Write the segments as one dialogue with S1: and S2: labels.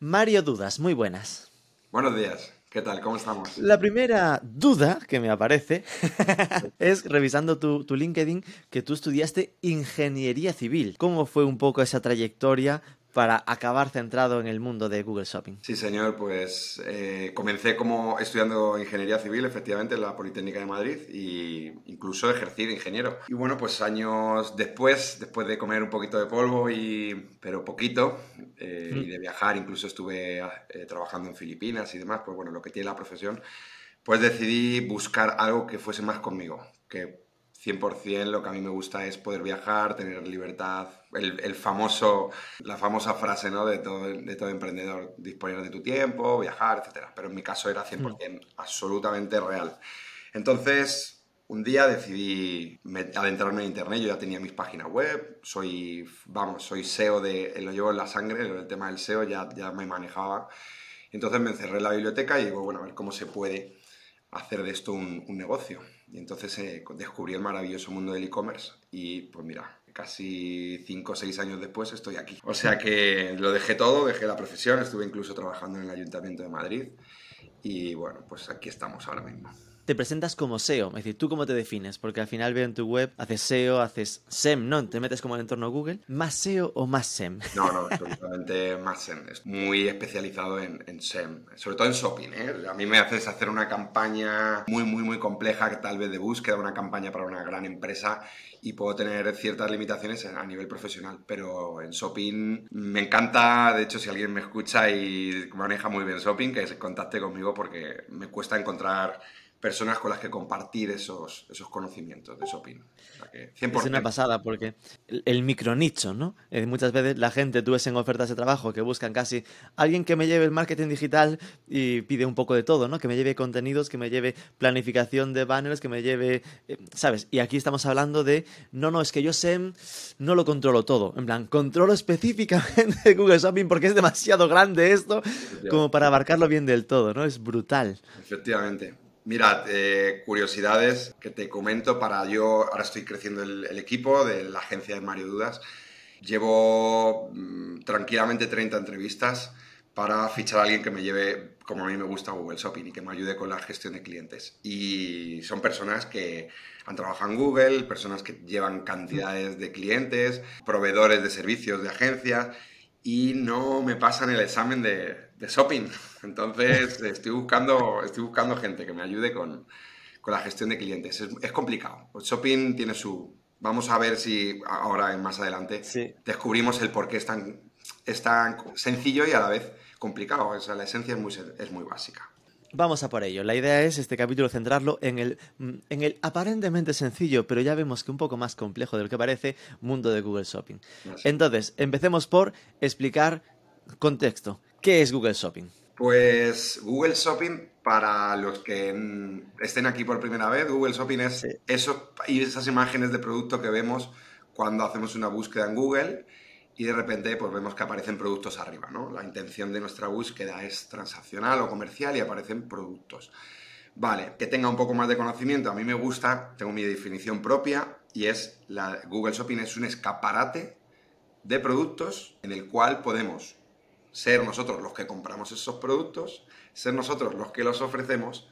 S1: Mario Dudas, muy buenas.
S2: Buenos días. ¿Qué tal? ¿Cómo estamos?
S1: La primera duda que me aparece es revisando tu, tu, LinkedIn que tú estudiaste ingeniería civil. ¿Cómo fue un poco esa trayectoria para acabar centrado en el mundo de Google Shopping?
S2: Sí, señor, pues eh, comencé como estudiando ingeniería civil, efectivamente, en la Politécnica de Madrid e incluso ejercí de ingeniero. Y bueno, pues años después, después de comer un poquito de polvo, y, pero poquito, eh, y de viajar, incluso estuve eh, trabajando en Filipinas y demás, pues bueno, lo que tiene la profesión, pues decidí buscar algo que fuese más conmigo, que 100% lo que a mí me gusta es poder viajar, tener libertad, el, famoso, la famosa frase ¿no? de, todo, de todo emprendedor, disponer de tu tiempo, viajar, etc. Pero en mi caso era 100% mm. absolutamente real. Entonces, un día decidí adentrarme en Internet, yo ya tenía mis páginas web, soy, vamos, soy SEO, de, lo llevo en la sangre, el tema del SEO ya, ya me manejaba. Entonces me encerré en la biblioteca y digo, bueno, a ver cómo se puede hacer de esto un, negocio. Y entonces eh, descubrí el maravilloso mundo del e-commerce y pues mira, casi 5 o 6 años después estoy aquí. O sea que lo dejé todo, dejé la profesión, estuve incluso trabajando en el Ayuntamiento de Madrid y bueno, pues aquí estamos ahora mismo
S1: te presentas como SEO. Es decir, ¿tú cómo te defines? Porque al final veo en tu web, haces SEO, haces SEM, ¿no? Te metes como en el entorno Google. ¿Más SEO o más SEM?
S2: No, no, absolutamente más SEM. Es muy especializado en, SEM, sobre todo en shopping. ¿eh? A mí me haces hacer una campaña muy, muy, muy compleja, que tal vez de búsqueda, una campaña para una gran empresa y puedo tener ciertas limitaciones a nivel profesional, pero en shopping me encanta, de hecho si alguien me escucha y maneja muy bien shopping, que se contacte conmigo porque me cuesta encontrar personas con las que compartir esos, esos conocimientos de shopping.
S1: Es una pasada porque el, micronicho, ¿no? Eh, muchas veces la gente, tú ves en ofertas de trabajo que buscan casi alguien que me lleve el marketing digital y pide un poco de todo, ¿no? Que me lleve contenidos, que me lleve planificación de banners, que me lleve, eh, ¿sabes? Y aquí estamos hablando de, no, no, es que yo SEM no lo controlo todo. En plan, controlo específicamente Google Shopping porque es demasiado grande esto como para abarcarlo bien del todo, ¿no? Es brutal.
S2: Efectivamente. Mira, eh, curiosidades que te comento para yo, ahora estoy creciendo el, equipo de la agencia de Mario Dudas. Llevo mm, tranquilamente 30 entrevistas para fichar a alguien que me lleve, como a mí me gusta, Google Shopping y que me ayude con la gestión de clientes. Y son personas que han trabajado en Google, personas que llevan cantidades de clientes, proveedores de servicios de agencias y no me pasan el examen de, de shopping. Entonces estoy buscando, estoy buscando gente que me ayude con, con la gestión de clientes. Es, es, complicado. El shopping tiene su... Vamos a ver si ahora, más adelante, descubrimos el por qué es tan, es tan sencillo y a la vez complicado. O sea, la esencia es muy, es muy básica.
S1: Vamos a por ello. La idea es este capítulo centrarlo en el, en el aparentemente sencillo, pero ya vemos que un poco más complejo de lo que parece, mundo de Google Shopping. Entonces, empecemos por explicar contexto. ¿Qué es Google Shopping?
S2: Pues Google Shopping, para los que estén aquí por primera vez, Google Shopping es eso, y esas imágenes de producto que vemos cuando hacemos una búsqueda en Google y de repente pues vemos que aparecen productos arriba, ¿no? La intención de nuestra búsqueda es transaccional o comercial y aparecen productos. Vale, que tenga un poco más de conocimiento, a mí me gusta, tengo mi definición propia y es la Google Shopping es un escaparate de productos en el cual podemos ser nosotros los que compramos esos productos, ser nosotros los que los ofrecemos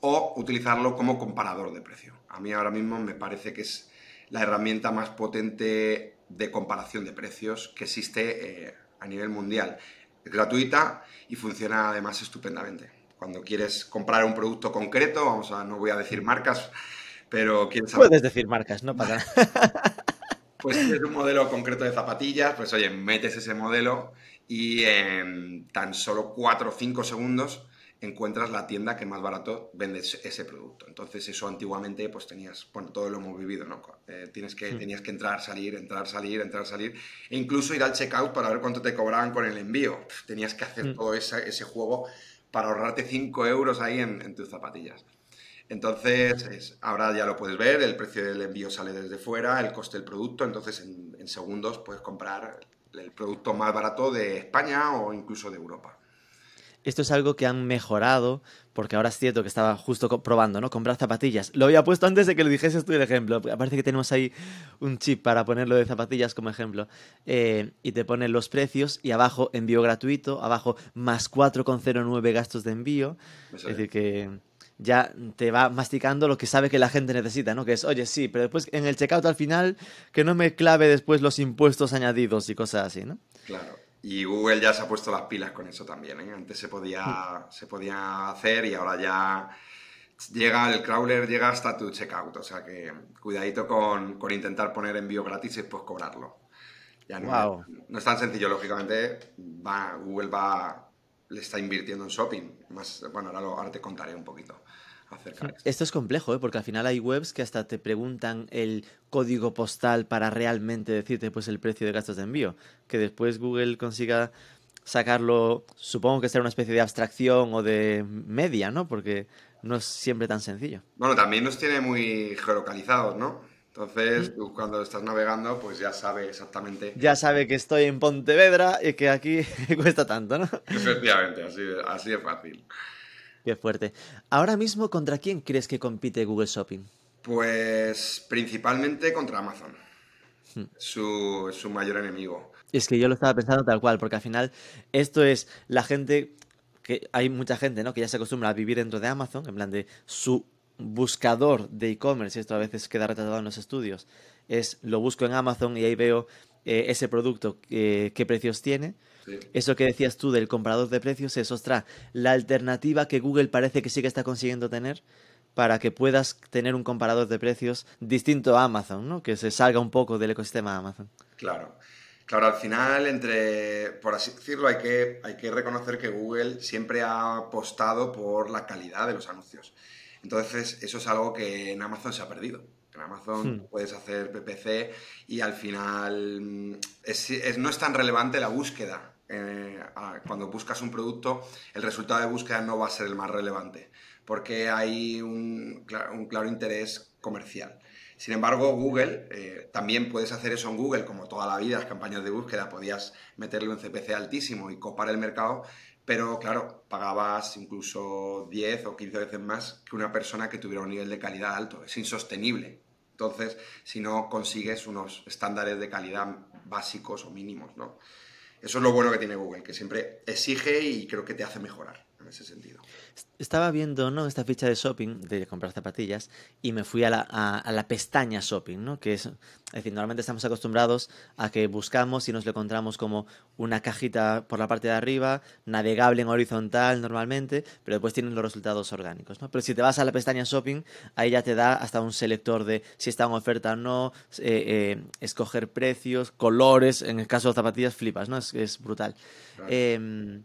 S2: o utilizarlo como comparador de precio. A mí ahora mismo me parece que es la herramienta más potente de comparación de precios que existe eh, a nivel mundial. Es gratuita y funciona además estupendamente. Cuando quieres comprar un producto concreto, vamos a, no voy a decir marcas, pero quieres
S1: Puedes decir marcas, no pasa nada.
S2: pues si es un modelo concreto de zapatillas, pues oye, metes ese modelo y en tan solo 4 o 5 segundos encuentras la tienda que más barato vende ese producto. Entonces eso antiguamente pues tenías, bueno, todo lo hemos vivido, ¿no? Eh, tienes que, Tenías que entrar, salir, entrar, salir, entrar, salir e incluso ir al checkout para ver cuánto te cobraban con el envío. Tenías que hacer todo ese, ese, juego para ahorrarte 5 euros ahí en, tus zapatillas. Entonces, ahora ya lo puedes ver, el precio del envío sale desde fuera, el coste del producto, entonces en, en segundos puedes comprar el producto más barato de España o incluso de Europa.
S1: esto es algo que han mejorado, porque ahora es cierto que estaba justo probando, ¿no? Comprar zapatillas. Lo había puesto antes de que lo dijeses tú el ejemplo. Parece que tenemos ahí un chip para ponerlo de zapatillas como ejemplo. Eh, y te ponen los precios y abajo envío gratuito, abajo más 4,09 gastos de envío. Es decir, que ya te va masticando lo que sabe que la gente necesita, ¿no? Que es, oye, sí, pero después en el checkout al final que no me clave después los impuestos añadidos y cosas así, ¿no?
S2: Claro. Y Google ya se ha puesto las pilas con eso también. ¿eh? Antes se podía, se podía hacer y ahora ya llega el crawler, llega hasta tu checkout. O sea que cuidadito con, con intentar poner envío gratis y después cobrarlo. Ya no, no es tan sencillo, lógicamente. Va, Google va, le está invirtiendo en shopping. Más, bueno, ahora, lo, ahora te contaré un poquito.
S1: Esto es complejo, ¿eh? porque al final hay webs que hasta te preguntan el código postal para realmente decirte pues el precio de gastos de envío. Que después Google consiga sacarlo, supongo que será una especie de abstracción o de media, ¿no? Porque no es siempre tan sencillo.
S2: Bueno, también nos tiene muy geolocalizados, ¿no? Entonces, mm. cuando estás navegando, pues ya sabe exactamente.
S1: Ya sabe que estoy en Pontevedra y que aquí cuesta tanto, ¿no?
S2: Efectivamente, así, así de fácil.
S1: Qué fuerte. Ahora mismo, ¿contra quién crees que compite Google Shopping?
S2: Pues principalmente contra Amazon. Hmm. Su, su mayor enemigo.
S1: Es que yo lo estaba pensando tal cual, porque al final esto es la gente que hay mucha gente, ¿no? Que ya se acostumbra a vivir dentro de Amazon, en plan de su buscador de e-commerce, y esto a veces queda retratado en los estudios, es lo busco en Amazon y ahí veo eh, ese producto, eh, qué precios tiene, eso que decías tú del comparador de precios es, ostras, la alternativa que Google parece que sí que está consiguiendo tener para que puedas tener un comparador de precios distinto a Amazon, ¿no? Que se salga un poco del ecosistema de Amazon.
S2: Claro. Claro, al final, entre, por así decirlo, hay que, hay que reconocer que Google siempre ha apostado por la calidad de los anuncios. Entonces, eso es algo que en Amazon se ha perdido. En Amazon hmm. puedes hacer PPC y al final mm, no es tan relevante la búsqueda eh, cuando buscas un producto, el resultado de búsqueda no va a ser el más relevante, porque hay un, claro interés comercial. Sin embargo, Google, eh, también puedes hacer eso en Google, como toda la vida, las campañas de búsqueda, podías meterle un CPC altísimo y copar el mercado, pero claro, pagabas incluso 10 o 15 veces más que una persona que tuviera un nivel de calidad alto. Es insostenible. Entonces, si no consigues unos estándares de calidad básicos o mínimos, ¿no? Eso es lo bueno que tiene Google, que siempre exige y creo que te hace mejorar en ese sentido.
S1: Estaba viendo ¿no? esta ficha de shopping, de comprar zapatillas, y me fui a la, a, la pestaña shopping, ¿no? que es, es decir, normalmente estamos acostumbrados a que buscamos y nos lo encontramos como una cajita por la parte de arriba, navegable en horizontal normalmente, pero después tienen los resultados orgánicos. ¿no? Pero si te vas a la pestaña shopping, ahí ya te da hasta un selector de si está en oferta o no, eh, eh, escoger precios, colores, en el caso de zapatillas flipas, ¿no? es, es brutal. Em,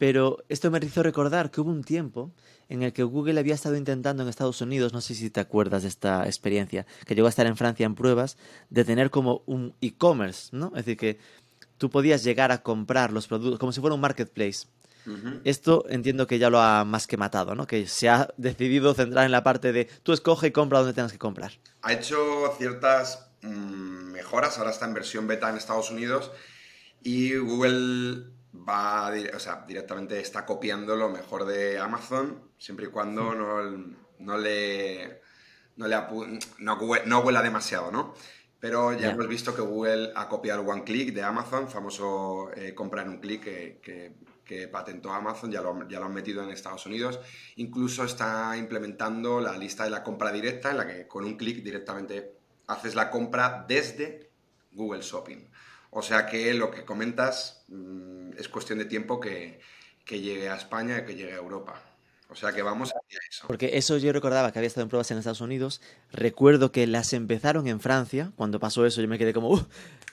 S1: pero esto me hizo recordar que hubo un tiempo en el que Google había estado intentando en Estados Unidos, no sé si te acuerdas de esta experiencia, que llegó a estar en Francia en pruebas, de tener como un e-commerce, ¿no? Es decir, que tú podías llegar a comprar los productos como si fuera un marketplace. Esto entiendo que ya lo ha más que matado, ¿no? Que se ha decidido centrar en la parte de tú escoge y compra donde tengas que comprar.
S2: Ha hecho ciertas mm, mejoras, ahora está en versión beta en Estados Unidos y Google va, o sea, directamente está copiando lo mejor de Amazon, siempre y cuando no, no le, no, le no, huela demasiado, ¿no? Pero ya hemos visto que Google ha copiado el One Click de Amazon, famoso eh, compra en un clic que, que, patentó Amazon, ya lo, ya lo han metido en Estados Unidos. Incluso está implementando la lista de la compra directa, en la que con un clic directamente haces la compra desde Google Shopping. O sea que lo que comentas es cuestión de tiempo que, que llegue a España que llegue a Europa. O sea que vamos hacia eso.
S1: Porque eso yo recordaba que había estado en pruebas en Estados Unidos. Recuerdo que las empezaron en Francia. Cuando pasó eso yo me quedé como,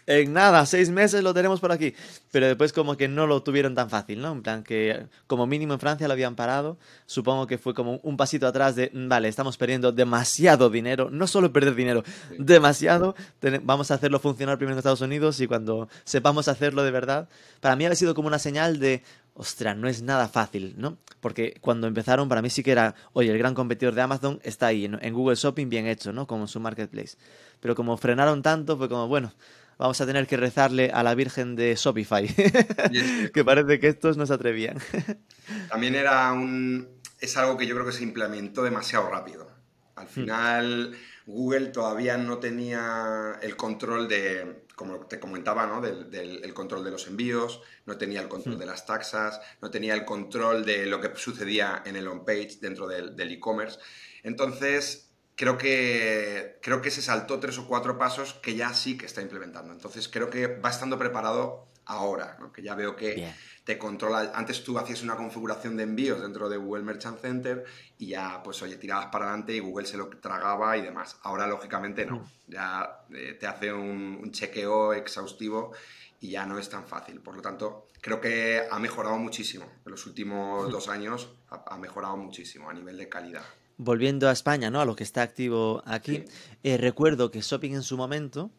S1: en nada, seis meses lo tenemos por aquí. Pero después como que no lo tuvieron tan fácil, ¿no? En plan que como mínimo en Francia lo habían parado. Supongo que fue como un pasito atrás de, mm, vale, estamos perdiendo demasiado dinero. No solo perder dinero, demasiado. Vamos a hacerlo funcionar primero en Estados Unidos y cuando sepamos hacerlo de verdad. Para mí ha sido como una señal de, ostras, no es nada fácil, ¿no? Porque cuando empezaron, para mí sí que era, oye, el gran competidor de Amazon está ahí, en, Google Shopping bien hecho, ¿no? Como su marketplace. Pero como frenaron tanto, fue como, bueno, vamos a tener que rezarle a la Virgen de Shopify, que parece que estos no se atrevían.
S2: También era un... es algo que yo creo que se implementó demasiado rápido. Al hmm. final, Google todavía no tenía el control de, como te comentaba, ¿no? del, el control de los envíos, no tenía el control hmm. de las taxas, no tenía el control de lo que sucedía en el on-page dentro del e-commerce. Entonces, creo que, creo que se saltó tres o cuatro pasos que ya sí que está implementando. Entonces, creo que va estando preparado ahora, que ya veo que te controla. Antes tú hacías una configuración de envíos dentro de Google Merchant Center y ya, pues oye, tirabas para adelante y Google se lo tragaba y demás. Ahora, lógicamente, no. Mm. Ya eh, te hace un, chequeo exhaustivo y ya no es tan fácil. Por lo tanto, creo que ha mejorado muchísimo. En los últimos dos años ha, mejorado muchísimo a nivel de calidad.
S1: Volviendo a España, ¿no? A lo que está activo aquí, eh, recuerdo que Shopping en su momento,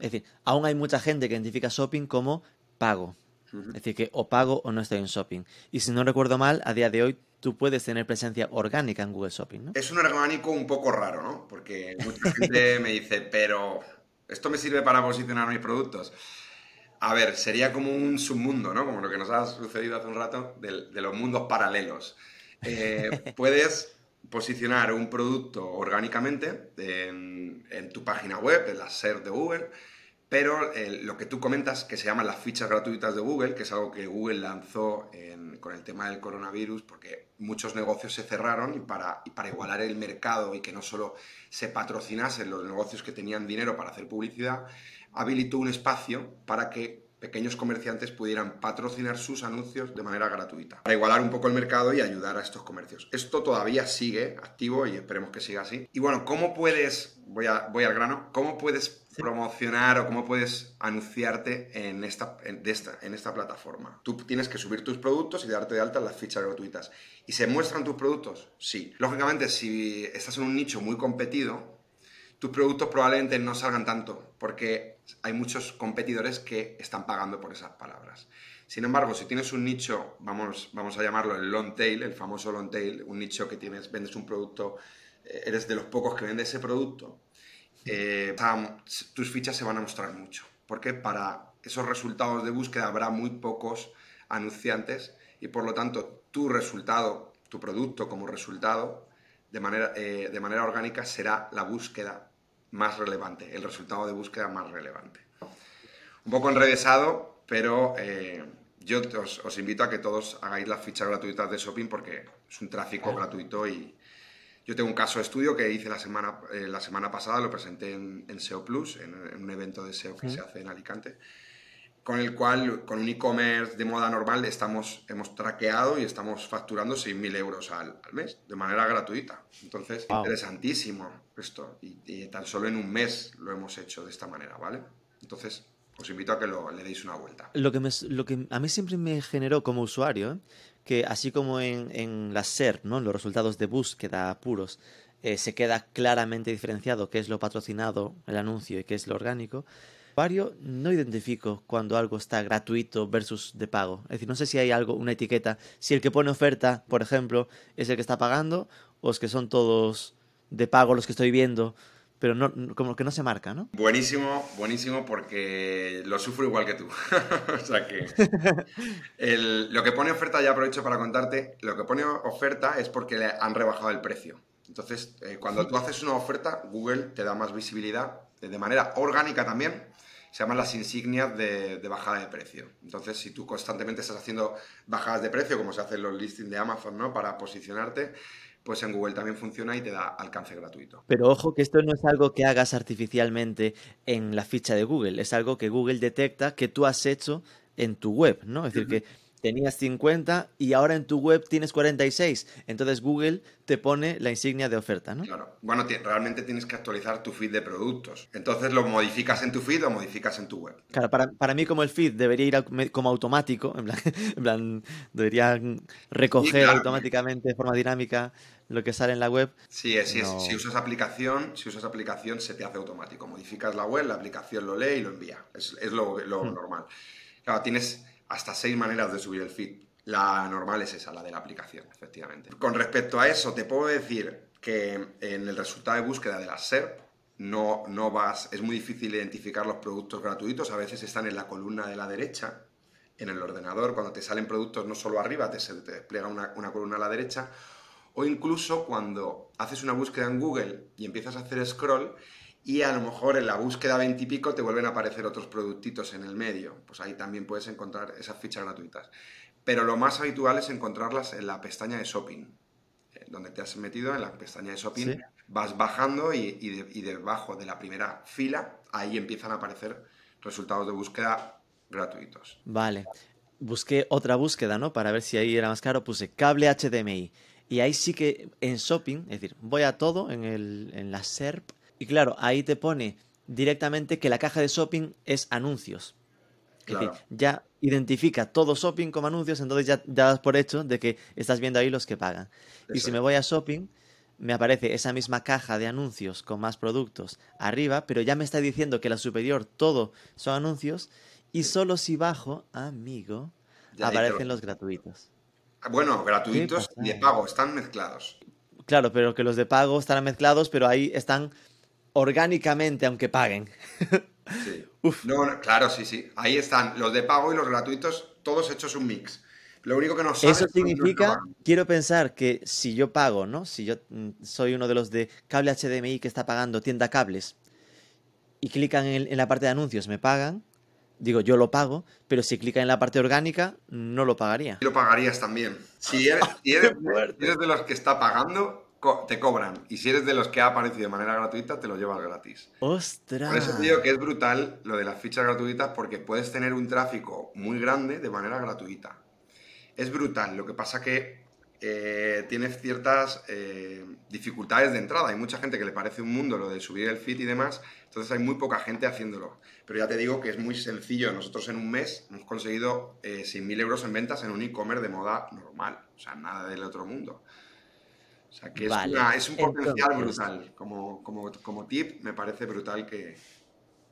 S1: es decir, aún hay mucha gente que identifica Shopping como pago. Es decir, que o pago o no estoy en Shopping. Y si no recuerdo mal, a día de hoy tú puedes tener presencia orgánica en Google Shopping, ¿no?
S2: Es un orgánico un poco raro, ¿no? Porque mucha gente me dice, pero ¿esto me sirve para posicionar mis productos? A ver, sería como un submundo, ¿no? Como lo que nos ha sucedido hace un rato de, los mundos paralelos. Eh, puedes posicionar un producto orgánicamente en, en, tu página web, en la SER de Google, pero eh, lo que tú comentas, que se llaman las fichas gratuitas de Google, que es algo que Google lanzó con el tema del coronavirus, porque muchos negocios se cerraron y para, igualar el mercado y que no solo se patrocinasen los negocios que tenían dinero para hacer publicidad, habilitó un espacio para que pequeños comerciantes pudieran patrocinar sus anuncios de manera gratuita, para igualar un poco el mercado y ayudar a estos comercios. Esto todavía sigue activo y esperemos que siga así. Y bueno, ¿cómo puedes, voy al grano, cómo puedes promocionar o cómo puedes anunciarte en esta, en, esta, en esta plataforma? Tú tienes que subir tus productos y darte de alta las fichas gratuitas. ¿Y se muestran tus productos? Sí. Lógicamente, si estás en un nicho muy competido, tus productos probablemente no salgan tanto, porque hay muchos competidores que están pagando por esas palabras. Sin embargo, si tienes un nicho, vamos, vamos a llamarlo el long tail, el famoso long tail, un nicho que tienes, vendes un producto, eh, eres de los pocos que vende ese producto, eh, tus fichas se van a mostrar mucho, porque para esos resultados de búsqueda habrá muy pocos anunciantes y por lo tanto tu resultado, tu producto como resultado, de manera, eh, de manera orgánica será la búsqueda más relevante, el resultado de búsqueda más relevante. Un poco enrevesado, pero eh, yo os, invito a que todos hagáis las fichas gratuitas de shopping porque es un tráfico gratuito y yo tengo un caso de estudio que hice la semana, eh, la semana pasada, lo presenté en, SEO Plus, en, un evento de SEO que se hace en Alicante con el cual, con un e-commerce de moda normal, estamos, hemos traqueado y estamos facturando 6.000 euros al, mes de manera gratuita. Entonces, interesantísimo esto. Y, tan solo en un mes lo hemos hecho de esta manera, ¿vale? Entonces, os invito a que lo, le deis una vuelta.
S1: Lo que, a mí siempre me generó como usuario, ¿eh? que así como en, en la SER, ¿no? los resultados de búsqueda puros, eh, se queda claramente diferenciado qué es lo patrocinado, el anuncio, y qué es lo orgánico, no identifico cuando algo está gratuito versus de pago. Es decir, no sé si hay algo, una etiqueta, si el que pone oferta, por ejemplo, es el que está pagando o es que son todos de pago los que estoy viendo, pero no, como que no se marca, ¿no?
S2: Buenísimo, buenísimo porque lo sufro igual que tú. o sea que lo que pone oferta, ya aprovecho para contarte, lo que pone oferta es porque le han rebajado el precio. Entonces, eh, cuando tú haces una oferta, Google te da más visibilidad de manera orgánica también se llaman las insignias de, bajada de precio. Entonces, si tú constantemente estás haciendo bajadas de precio, como se hacen los listings de Amazon, ¿no? Para posicionarte, pues en Google también funciona y te da alcance gratuito.
S1: Pero ojo que esto no es algo que hagas artificialmente en la ficha de Google, es algo que Google detecta que tú has hecho en tu web, ¿no? Es decir, que tenías 50 y ahora en tu web tienes 46. Entonces Google te pone la insignia de oferta, ¿no?
S2: Claro. Bueno, realmente tienes que actualizar tu feed de productos. Entonces lo modificas en tu feed o modificas en tu web.
S1: Claro, para, mí como el feed debería ir como automático, en plan, debería recoger automáticamente de forma dinámica lo que sale en la web.
S2: Sí, es, si usas aplicación, si usas aplicación se te hace automático. Modificas la web, la aplicación lo lee y lo envía. Es, lo, hmm. normal. Claro, tienes hasta seis maneras de subir el feed. La normal es esa, la de la aplicación, efectivamente. Con respecto a eso, te puedo decir que en el resultado de búsqueda de la SERP, no, no vas, es muy difícil identificar los productos gratuitos, a veces están en la columna de la derecha, en el ordenador, cuando te salen productos no solo arriba, te, te despliega una, una columna a la derecha, o incluso cuando haces una búsqueda en Google y empiezas a hacer scroll y a lo mejor en la búsqueda 20 y pico te vuelven a aparecer otros productitos en el medio. Pues ahí también puedes encontrar esas fichas gratuitas. Pero lo más habitual es encontrarlas en la pestaña de shopping, eh, donde te has metido en la pestaña de shopping,
S1: Sí.
S2: vas bajando y, y de- y debajo de la primera fila, ahí empiezan a aparecer resultados de búsqueda gratuitos.
S1: Vale. Busqué otra búsqueda, ¿no? Para ver si ahí era más caro. Puse cable HDMI. Y ahí sí que en shopping, es decir, voy a todo en, el, en la SERP. Y claro, ahí te pone directamente que la caja de shopping es anuncios. Es
S2: Claro.
S1: decir, ya identifica todo shopping como anuncios, entonces ya, ya das por hecho de que estás viendo ahí los que pagan. Y si
S2: es.
S1: me voy a shopping, me aparece esa misma caja de anuncios con más productos arriba, pero ya me está diciendo que la superior todo son anuncios y solo si bajo, amigo,
S2: Ya
S1: aparecen
S2: lo-
S1: los gratuitos.
S2: Bueno, gratuitos y de
S1: pasada.
S2: pago, están mezclados.
S1: Claro, pero que los de pago estarán mezclados, pero ahí están orgánicamente, aunque paguen.
S2: Sí.
S1: Uf.
S2: No, no, claro, sí, sí. Ahí están los de pago y los gratuitos, todos hechos un mix. Lo único que no
S1: Eso significa, quiero pensar que si yo pago, ¿no? Si yo mm, soy uno de los de cable HDMI que está pagando tienda cables y clican en, en la parte de anuncios, me pagan, digo, yo lo pago, pero si clican en la parte orgánica, no lo pagaría.
S2: Y lo pagarías también. Si eres, si de los que está pagando, te cobran. Y si eres de los que ha aparecido de manera gratuita, te lo llevas gratis.
S1: ¡Ostras!
S2: Por eso te digo que es brutal lo de las fichas gratuitas porque puedes tener un tráfico muy grande de manera gratuita. Es brutal. Lo que pasa que eh, tienes ciertas eh, dificultades de entrada. Hay mucha gente que le parece un mundo lo de subir el feed y demás. Entonces hay muy poca gente haciéndolo. Pero ya te digo que es muy sencillo. Nosotros en un mes hemos conseguido eh, 6.000 euros en ventas en un e-commerce de moda normal. O sea, nada del otro mundo. O sea, que es,
S1: Vale,
S2: una- es un potencial
S1: entonces-
S2: brutal. Como, como, como tip, me parece brutal que,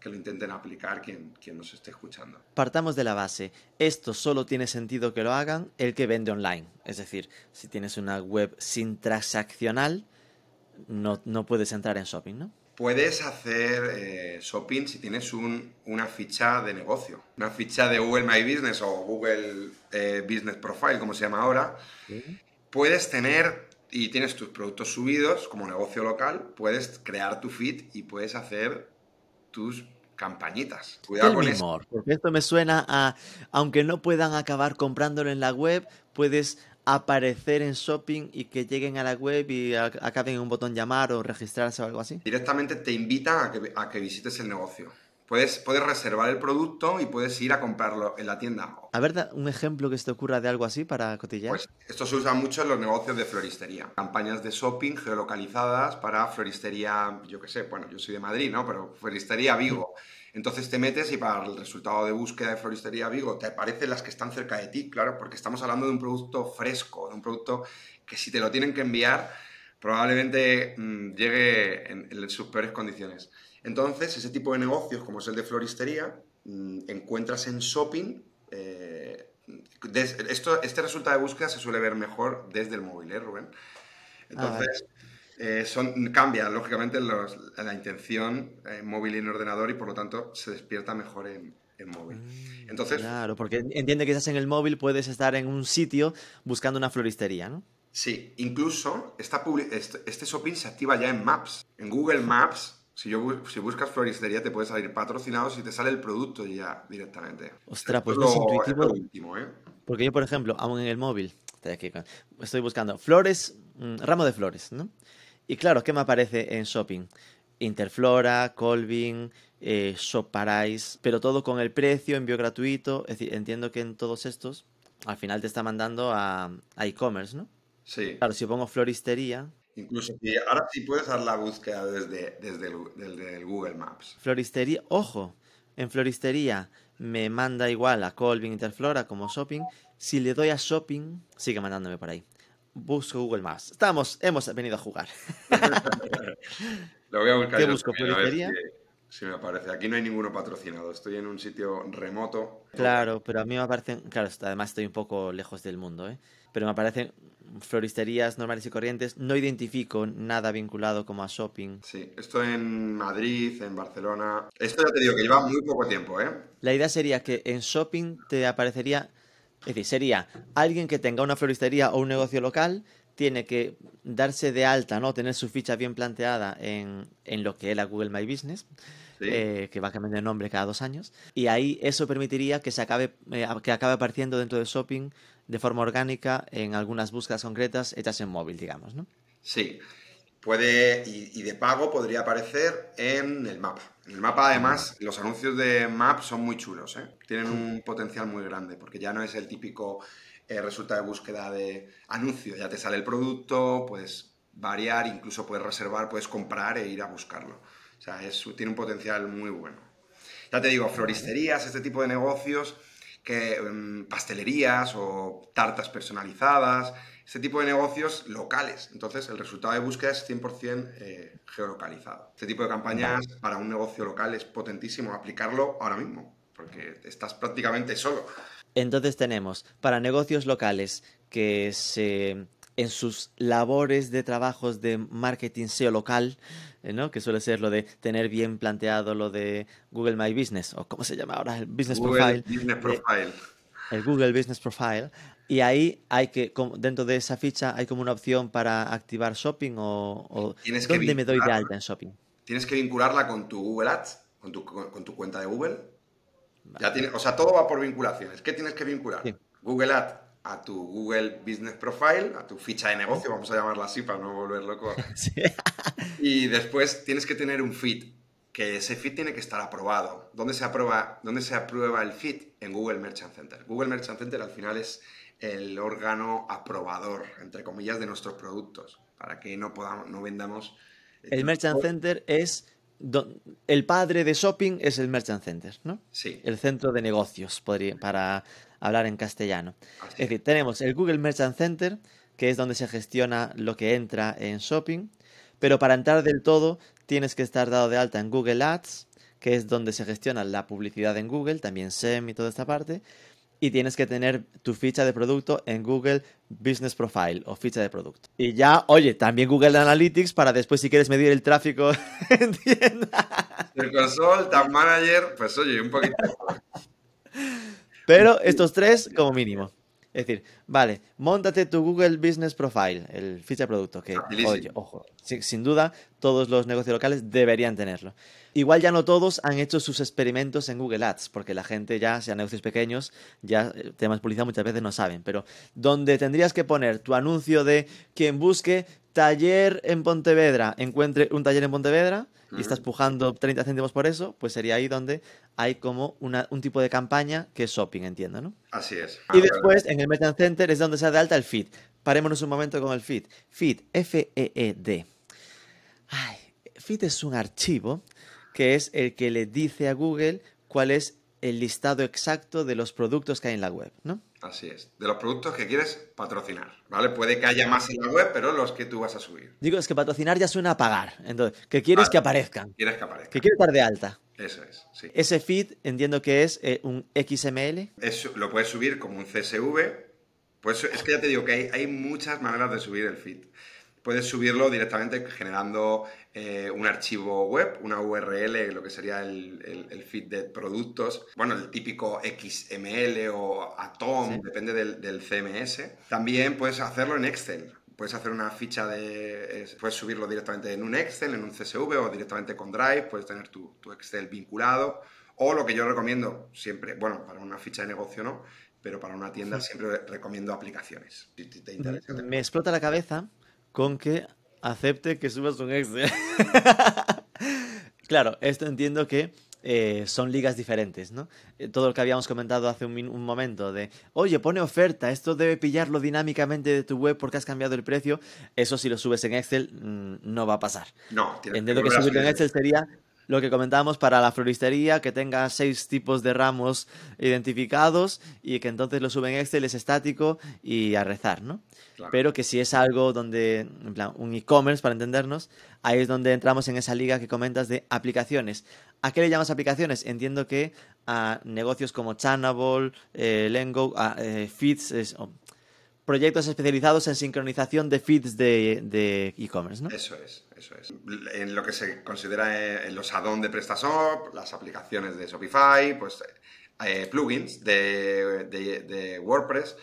S2: que lo intenten aplicar quien, quien nos esté escuchando.
S1: Partamos de la base. Esto solo tiene sentido que lo hagan el que vende online. Es decir, si tienes una web sin transaccional, no, no puedes entrar en shopping, ¿no?
S2: Puedes hacer eh, shopping si tienes un- una ficha de negocio, una ficha de Google My Business o Google eh, Business Profile, como se llama ahora. Puedes tener y tienes tus productos subidos como negocio local, puedes crear tu feed y puedes hacer tus campañitas. Cuidado
S1: Tell
S2: con eso.
S1: porque esto me suena a, aunque no puedan acabar comprándolo en la web, puedes aparecer en shopping y que lleguen a la web y acaben en un botón llamar o registrarse o algo así.
S2: Directamente te invitan a que, a que visites el negocio. Puedes, puedes reservar el producto y puedes ir a comprarlo en la tienda.
S1: A ver, un ejemplo que se te ocurra de algo así para cotillar.
S2: Pues esto se usa mucho en los negocios de floristería. Campañas de shopping geolocalizadas para floristería, yo qué sé, bueno, yo soy de Madrid, ¿no? Pero floristería Vigo. Entonces te metes y para el resultado de búsqueda de floristería Vigo te aparecen las que están cerca de ti, claro, porque estamos hablando de un producto fresco, de un producto que si te lo tienen que enviar, probablemente mm, llegue en, en sus peores condiciones. Entonces, ese tipo de negocios, como es el de floristería, mm, encuentras en shopping eh, des- esto, este resultado de búsqueda se suele ver mejor desde el móvil, ¿eh, Rubén? Entonces, eh, son, cambia lógicamente los- la intención en móvil y en ordenador y por lo tanto se despierta mejor en, en móvil.
S1: Mm,
S2: Entonces,
S1: Claro, porque entiende que estás en el móvil, puedes estar en un sitio buscando una floristería, ¿no?
S2: sí, incluso esta este shopping se activa ya en Maps. En Google Maps, si, yo, si buscas floristería, te puede salir patrocinados y te sale el producto ya directamente.
S1: Ostras, pues no es intuitivo.
S2: es último, ¿eh?
S1: Porque yo, por ejemplo, aún en el móvil, estoy aquí con- estoy buscando flores, mm, ramo de flores, ¿no? Y claro, ¿qué me aparece en shopping? Interflora, Colvin, eh, Shop Paradise, pero todo con el precio, envío gratuito. Es decir, entiendo que en todos estos, al final te está mandando a a e-commerce, ¿no?
S2: Sí.
S1: Claro, si pongo floristería,
S2: Incluso si ahora sí puedes hacer la búsqueda desde, desde, el, desde el Google Maps.
S1: floristería, ojo, en floristería me manda igual a Colvin, Interflora como shopping. Si le doy a shopping, sigue mandándome por ahí. Busco Google Maps. Estamos, hemos venido a jugar.
S2: Lo voy a buscar
S1: ¿Qué
S2: yo
S1: busco,
S2: también,
S1: floristería?
S2: Sí, me parece. Aquí no hay ninguno patrocinado. Estoy en un sitio remoto.
S1: Claro, pero a mí me aparecen. Claro, además estoy un poco lejos del mundo, ¿eh? Pero me aparecen floristerías normales y corrientes. No identifico nada vinculado como a shopping.
S2: Sí, esto en Madrid, en Barcelona. Esto ya te digo que lleva muy poco tiempo, ¿eh?
S1: La idea sería que en shopping te aparecería. Es decir, sería alguien que tenga una floristería o un negocio local tiene que darse de alta, ¿no? Tener su ficha bien planteada en, en lo que es la Google My Business eh, que va cambiando de nombre cada dos años. Y ahí eso permitiría que se acabe, eh, que acabe apareciendo dentro de shopping de forma orgánica en algunas búsquedas concretas hechas en móvil, digamos, ¿no?
S2: Sí. Puede, y, de pago podría aparecer en el mapa. En el mapa, además, los anuncios de Map son muy chulos, ¿eh? Tienen un potencial muy grande, porque ya no es el típico resultado de búsqueda de anuncio. Ya te sale el producto, puedes variar, incluso puedes reservar, puedes comprar e ir a buscarlo. O sea, tiene un potencial muy bueno. Ya te digo, floristerías, este tipo de negocios, que, em, pastelerías o tartas personalizadas, este tipo de negocios locales. Entonces, el resultado de búsqueda es 100% eh, geolocalizado. Este tipo de campañas para un negocio local es potentísimo aplicarlo ahora mismo, porque estás prácticamente solo.
S1: Entonces tenemos para negocios locales que se en sus labores de trabajos de marketing SEO local, eh, ¿no? que suele ser lo de tener bien planteado lo de Google My Business, o cómo se llama ahora, el Business
S2: Google Business Profile.
S1: el Google Business Profile. Y ahí hay que, dentro de esa ficha, hay como una opción para activar shopping o, ¿dónde me doy de alta en shopping?
S2: Tienes que vincularla con tu Google Ads, con tu, con tu cuenta de Google. Ya tiene, o sea, todo va por vinculaciones. ¿Qué tienes que vincular? Google Ads a tu Google Business Profile, a tu ficha de negocio, vamos a llamarla así para no volver loco. Y después tienes que tener un feed, que ese feed tiene que estar aprobado. ¿Dónde se aprueba, dónde se aprueba el feed? En Google Merchant Center. Google Merchant Center al final es el órgano aprobador, entre comillas, de nuestros productos, para que no, podamos, no vendamos...
S1: El Merchant Center es el padre de shopping es el Merchant Center, ¿no?
S2: Sí.
S1: El centro de negocios, podría, para hablar en castellano. Es decir, tenemos el Google Merchant Center, que es donde se gestiona lo que entra en shopping, pero para entrar del todo tienes que estar dado de alta en Google Ads, que es donde se gestiona la publicidad en Google, también SEM y toda esta parte, y tienes que tener tu ficha de producto en Google Business Profile o ficha de producto. Y ya, oye, también Google Analytics para después si quieres medir el tráfico en tiendas.
S2: El console, Tag Manager, pues oye, un poquito.
S1: Pero estos tres como mínimo. Es decir, vale, montate tu Google Business Profile, el ficha de producto, que, oye, ojo, sin, duda, todos los negocios locales deberían tenerlo. Igual ya no todos han hecho sus experimentos en Google Ads, porque la gente ya, sean negocios pequeños, ya eh, temas publicidad muchas veces no saben, pero donde tendrías que poner tu anuncio de quien busque taller en Pontevedra, encuentre un taller en Pontevedra, y estás pujando 30 céntimos por eso, pues sería ahí donde hay como un tipo de campaña que es shopping, entiendo, ¿no?
S2: Así es.
S1: y después en el Merchant Center es donde se da alta el feed. Parémonos un momento con el feed. Feed, F-E-E-D. Ay, feed es un archivo que es el que le dice a Google cuál es el listado exacto de los productos que hay en la web, ¿no?
S2: Así es. De los productos que quieres patrocinar, ¿vale? Puede que haya más en la web, pero los que tú vas a subir.
S1: Digo, es que patrocinar ya suena a pagar. Entonces, ¿qué quieres que aparezcan?
S2: Quieres que aparezcan.
S1: Que quieres estar de alta.
S2: Eso es, sí.
S1: Ese feed entiendo que es eh, un XML.
S2: lo puedes subir como un CSV. Pues es que ya te digo que hay, hay muchas maneras de subir el feed puedes subirlo directamente generando eh, un archivo web, una URL, lo que sería el, feed de productos, bueno, el típico XML o Atom, depende del, CMS. También puedes hacerlo en Excel. Puedes hacer una ficha de. puedes subirlo directamente en un Excel, en un CSV o directamente con Drive. Puedes tener tu, tu Excel vinculado. O lo que yo recomiendo siempre, bueno, para una ficha de negocio no, pero para una tienda siempre recomiendo aplicaciones. Si te interesa.
S1: Me explota la cabeza con que acepte que subas un Excel. claro, esto entiendo que eh, son ligas diferentes, ¿no? Eh, todo lo que habíamos comentado hace un, momento de, oye, pone oferta, esto debe pillarlo dinámicamente de tu web porque has cambiado el precio, eso si lo subes en Excel mm, no va a pasar.
S2: No,
S1: Entiendo que subirlo en Excel sería lo que comentábamos para la floristería, que tenga seis tipos de ramos identificados y que entonces lo suben en Excel, es estático y a rezar, ¿no? Pero que si es algo donde, en plan, un e-commerce, para entendernos, ahí es donde entramos en esa liga que comentas de aplicaciones. ¿A qué le llamas aplicaciones? Entiendo que a negocios como Channable, eh, Lengo, a eh, Feeds, proyectos especializados en sincronización de feeds de e-commerce, ¿no?
S2: Eso es, eso es. En lo que se considera eh, en los add-ons de PrestaShop, las aplicaciones de Shopify, pues plugins de, de, WordPress.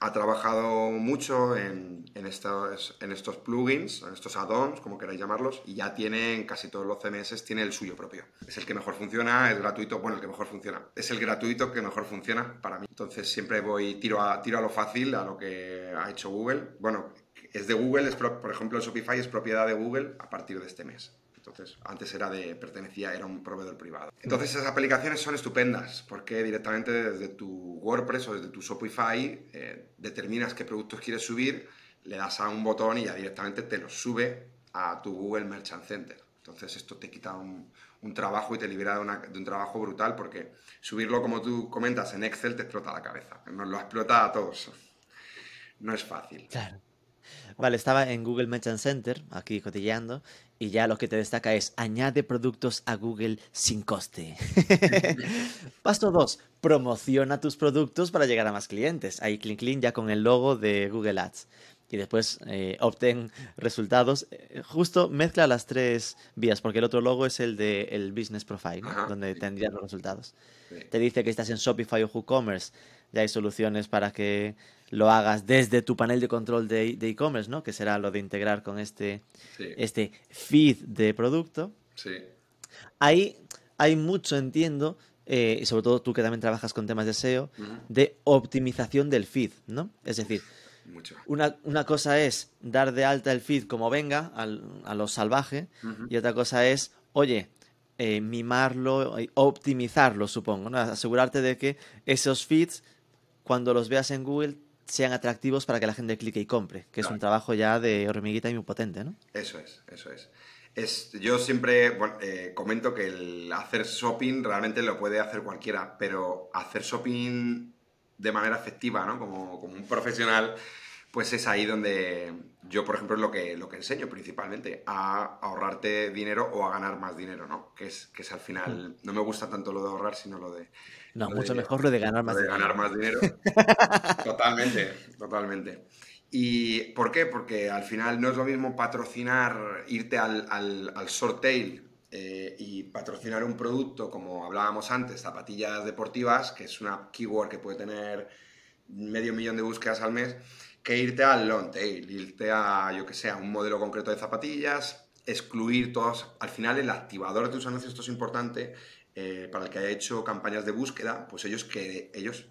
S2: Ha trabajado mucho en, estos, plugins, en estos add-ons, como queráis llamarlos, y ya tiene en casi todos los CMS, tiene el suyo propio. Es el que mejor funciona, es gratuito, bueno, el que mejor funciona. Es el gratuito que mejor funciona para mí. Entonces siempre voy, tiro a, tiro a lo fácil, a lo que ha hecho Google. Bueno, es de Google, es, por ejemplo, el Shopify es propiedad de Google a partir de este mes. Entonces, antes era de, pertenecía, era un proveedor privado. Entonces, esas aplicaciones son estupendas porque directamente desde tu WordPress o desde tu Shopify eh, determinas qué productos quieres subir, le das a un botón y ya directamente te los sube a tu Google Merchant Center. Entonces, esto te quita un, trabajo y te libera de, un trabajo brutal porque subirlo, como tú comentas, en Excel te explota la cabeza. Nos lo explota a todos. No es fácil.
S1: Claro. Vale, estaba en Google Merchant Center, aquí cotilleando, y ya lo que te destaca es añade productos a Google sin coste. Paso 2. Promociona tus productos para llegar a más clientes. Ahí clink clink ya con el logo de Google Ads. Y después eh, obtén resultados. Eh, justo mezcla las tres vías, porque el otro logo es el de el Business Profile, donde tendrías los resultados. Te dice que estás en Shopify o WooCommerce. Ya hay soluciones para que lo hagas desde tu panel de control de e-commerce, ¿no? Que será lo de integrar con este, este feed de producto.
S2: Sí.
S1: Ahí hay mucho, entiendo, eh, y sobre todo tú que también trabajas con temas de SEO, de optimización del feed, ¿no? Es decir, Una, una, cosa es dar de alta el feed como venga, a lo salvaje, y otra cosa es, oye, eh, mimarlo, optimizarlo, supongo, ¿no? Asegurarte de que esos feeds, cuando los veas en Google, sean atractivos para que la gente clique y compre, que es un trabajo ya de hormiguita y muy potente, ¿no?
S2: Eso es, eso es. es yo siempre eh, comento que el hacer shopping realmente lo puede hacer cualquiera, pero hacer shopping de manera efectiva, ¿no? Como, como un profesional, pues es ahí donde yo, por ejemplo, es lo que, lo que enseño principalmente, a ahorrarte dinero o a ganar más dinero, ¿no? Que es, que es al final, no me gusta tanto lo de ahorrar, sino lo de
S1: no, mucho mejor lo de ganar más
S2: dinero. ganar más dinero. totalmente, totalmente. ¿Y por qué? Porque al final no es lo mismo patrocinar, irte al, al, al sortail eh, y patrocinar un producto, como hablábamos antes, zapatillas deportivas, que es una keyword que puede tener medio millón de búsquedas al mes, que irte al long tail, irte a, yo que sé, un modelo concreto de zapatillas, excluir todos. Al final, el activador de tus anuncios, esto es importante, eh, para el que haya hecho campañas de búsqueda, pues ellos que ellos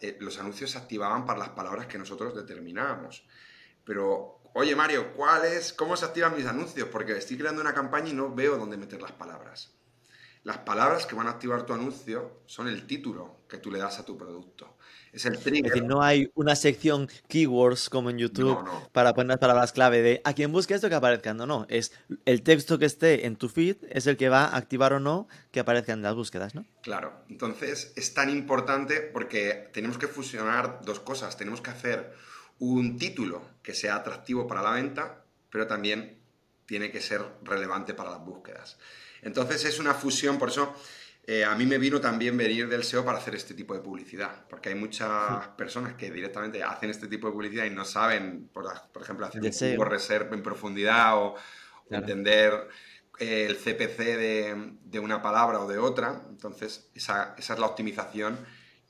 S2: eh, los anuncios se activaban para las palabras que nosotros determinábamos. Pero, oye Mario, ¿cuál es, ¿cómo se activan mis anuncios? Porque estoy creando una campaña y no veo dónde meter las palabras. Las palabras que van a activar tu anuncio son el título que tú le das a tu producto. Es el trigger.
S1: Es decir, no hay una sección keywords como en YouTube para poner las palabras clave de a quien busque esto que aparezca. No, no. Es el texto que esté en tu feed es el que va a activar o no que aparezca en las búsquedas, ¿no?
S2: Claro. Entonces es tan importante porque tenemos que fusionar dos cosas. Tenemos que hacer un título que sea atractivo para la venta, pero también tiene que ser relevante para las búsquedas. Entonces es una fusión, por eso eh, a mí me vino también venir del SEO para hacer este tipo de publicidad, porque hay muchas personas que directamente hacen este tipo de publicidad y no saben, por, ejemplo, hacer un reserva en profundidad o, entender eh, el CPC de, una palabra o de otra. Entonces, esa, es la optimización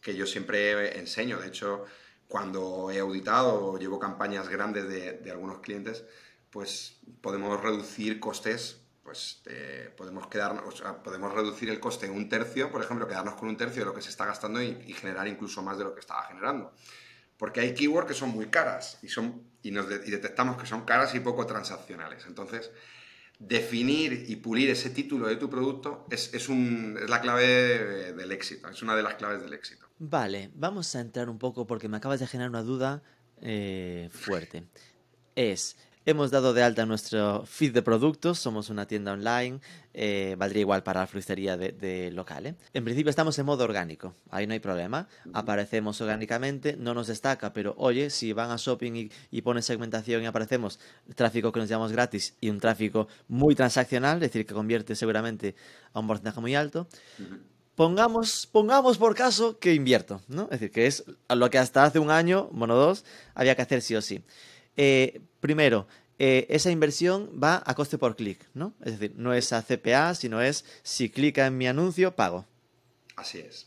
S2: que yo siempre enseño. De hecho, cuando he auditado o llevo campañas grandes de, de algunos clientes, pues podemos reducir costes pues eh, podemos, quedarnos, podemos reducir el coste en un tercio, por ejemplo, quedarnos con un tercio de lo que se está gastando y, generar incluso más de lo que estaba generando. Porque hay keywords que son muy caras y, son, y, detectamos que son caras y poco transaccionales. Entonces, definir y pulir ese título de tu producto es, es, un, es la clave del éxito, es una de las claves del éxito.
S1: Vale, vamos a entrar un poco porque me acabas de generar una duda eh, fuerte. Es, Hemos dado de alta nuestro feed de productos, somos una tienda online, eh, valdría igual para la floristería de, local. ¿eh? En principio estamos en modo orgánico, ahí no hay problema. Aparecemos orgánicamente, no nos destaca, pero oye, si van a shopping y, y ponen segmentación y aparecemos tráfico que nos llamamos gratis y un tráfico muy transaccional, es decir, que convierte seguramente a un porcentaje muy alto. Pongamos, pongamos por caso que invierto, ¿no? Es decir, que es lo que hasta hace un año, bueno, dos, había que hacer sí o sí. Eh, primero, eh, esa inversión va a coste por clic, ¿no? Es decir, no es a CPA, sino es si clica en mi anuncio, pago.
S2: Así es.